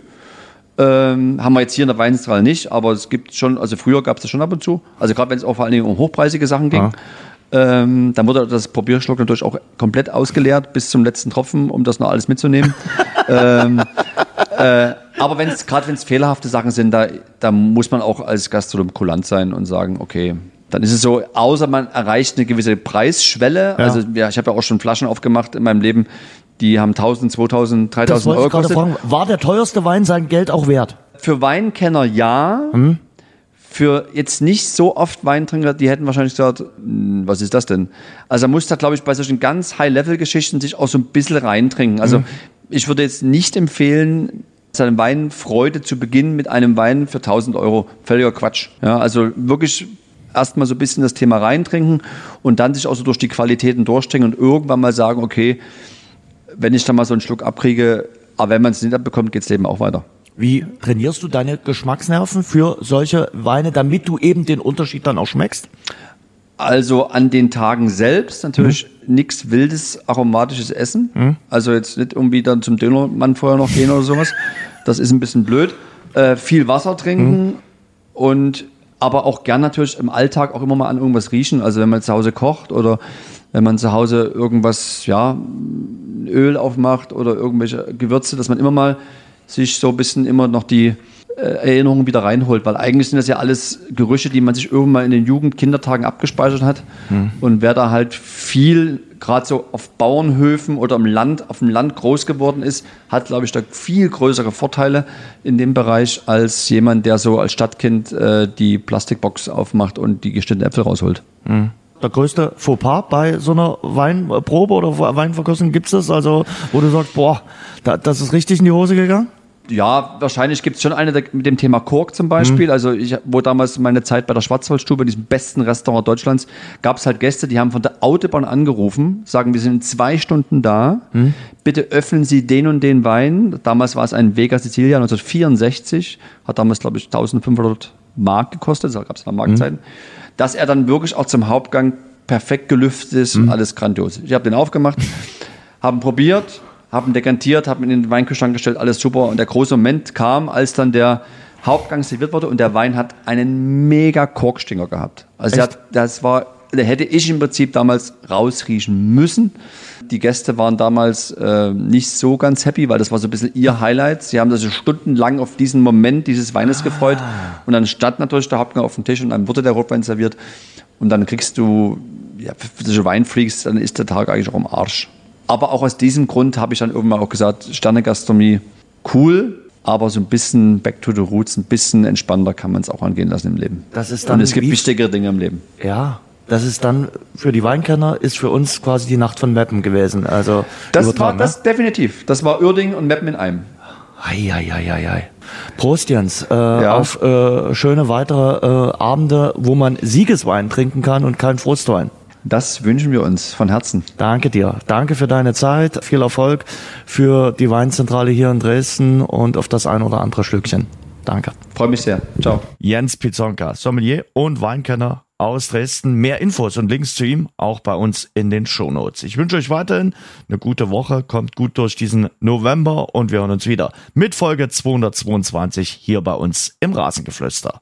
Speaker 3: Ähm, haben wir jetzt hier in der Weinstrahl nicht, aber es gibt schon, also früher gab es das schon ab und zu. Also gerade wenn es auch vor allen Dingen um hochpreisige Sachen ging. Ähm, dann wurde das Probierschluck natürlich auch komplett ausgeleert bis zum letzten Tropfen, um das noch alles mitzunehmen. ähm, äh, aber wenn es gerade wenn es fehlerhafte Sachen sind, da, da muss man auch als Gastronom kulant sein und sagen, okay, dann ist es so, außer man erreicht eine gewisse Preisschwelle.
Speaker 2: Ja.
Speaker 3: Also ja, ich habe ja auch schon Flaschen aufgemacht in meinem Leben, die haben 1000, 2000,
Speaker 2: Das
Speaker 3: 3000
Speaker 2: wollte
Speaker 3: Euro gekostet.
Speaker 2: fragen. War der teuerste Wein sein Geld auch wert?
Speaker 3: Für Weinkenner ja.
Speaker 2: Mhm.
Speaker 3: Für jetzt nicht so oft Weintrinker, die hätten wahrscheinlich gesagt, "Hm, was ist das denn? Also man muss da, glaube ich, bei solchen ganz High-Level-Geschichten sich auch so ein bisschen reintrinken. Also
Speaker 2: Mhm.
Speaker 3: ich würde jetzt nicht empfehlen, seine Weinfreude zu beginnen mit einem Wein für 1000 Euro. Völliger Quatsch. Ja, also wirklich erstmal so ein bisschen das Thema reintrinken und dann sich auch so durch die Qualitäten durchtrinken und irgendwann mal sagen, okay, wenn ich da mal so einen Schluck abkriege, aber wenn man es nicht abbekommt, geht's Leben auch weiter.
Speaker 2: Wie trainierst du deine Geschmacksnerven für solche Weine, damit du eben den Unterschied dann auch schmeckst?
Speaker 3: Also an den Tagen selbst natürlich nichts wildes, aromatisches Essen. Also jetzt nicht irgendwie dann zum Dönermann vorher noch gehen oder sowas. Das ist ein bisschen blöd. Äh, viel Wasser trinken und aber auch gern natürlich im Alltag auch immer mal an irgendwas riechen. Also wenn man zu Hause kocht oder wenn man zu Hause irgendwas, ja, Öl aufmacht oder irgendwelche Gewürze, dass man immer mal sich so ein bisschen immer noch die äh, Erinnerungen wieder reinholt, weil eigentlich sind das ja alles Gerüche, die man sich irgendwann mal in den Jugend-Kindertagen abgespeichert hat. Und wer da halt viel, gerade so auf Bauernhöfen oder im Land, auf dem Land groß geworden ist, hat, glaube ich, da viel größere Vorteile in dem Bereich als jemand, der so als Stadtkind äh, die Plastikbox aufmacht und die geschnittenen Äpfel rausholt.
Speaker 2: Der größte Fauxpas bei so einer Weinprobe oder Weinverkostung gibt's das? Also, wo du sagst, boah, da, das ist richtig in die Hose gegangen?
Speaker 3: Ja, wahrscheinlich gibt es schon eine mit dem Thema Kork zum Beispiel. Mhm. Also ich, wo damals meine Zeit bei der Schwarzwaldstube, diesem besten Restaurant Deutschlands, gab es halt Gäste, die haben von der Autobahn angerufen, sagen, wir sind in zwei Stunden da. Mhm. Bitte öffnen Sie den und den Wein. Damals war es ein Vega Sicilia 1964, hat damals glaube ich 1500 Mark gekostet, da gab es noch Marktzeiten. Mhm. Dass er dann wirklich auch zum Hauptgang perfekt gelüftet ist, mhm. alles grandios. Ich habe den aufgemacht, haben probiert, haben dekantiert, haben ihn in den Weinkühlschrank gestellt, alles super. Und der große Moment kam, als dann der Hauptgang serviert wurde und der Wein hat einen mega Korkstinger gehabt. Also hat, das war, da hätte ich im Prinzip damals rausriechen müssen. Die Gäste waren damals äh, nicht so ganz happy, weil das war so ein bisschen ihr Highlight. Sie haben sich stundenlang auf diesen Moment dieses Weines ah. gefreut. Und dann stand natürlich der Hauptgang auf dem Tisch und dann wurde der Rotwein serviert. Und dann kriegst du, ja, Weinfreaks, dann ist der Tag eigentlich auch am Arsch. Aber auch aus diesem Grund habe ich dann irgendwann auch gesagt, Sternegastronomie cool, aber so ein bisschen back to the roots, ein bisschen entspannter kann man es auch angehen lassen im Leben.
Speaker 2: Das ist dann
Speaker 3: Und es gibt wichtigere Dinge im Leben.
Speaker 2: Ja, das ist dann für die Weinkenner ist für uns quasi die Nacht von Meppen gewesen. Also
Speaker 3: das war das ne? definitiv. Das war Uerding und Meppen in einem.
Speaker 2: Eieieiei. Prost Jens, äh, ja. auf äh, schöne weitere äh, Abende, wo man Siegeswein trinken kann und kein Frustwein.
Speaker 3: Das wünschen wir uns von Herzen.
Speaker 2: Danke dir. Danke für deine Zeit. Viel Erfolg für die Weinzentrale hier in Dresden und auf das ein oder andere Schlückchen. Danke.
Speaker 3: Freue mich sehr. Ciao.
Speaker 2: Jens Pizonka, Sommelier und Weinkenner aus Dresden. Mehr Infos und Links zu ihm auch bei uns in den Shownotes. Ich wünsche euch weiterhin eine gute Woche, kommt gut durch diesen November und wir hören uns wieder mit Folge 222 hier bei uns im Rasengeflüster.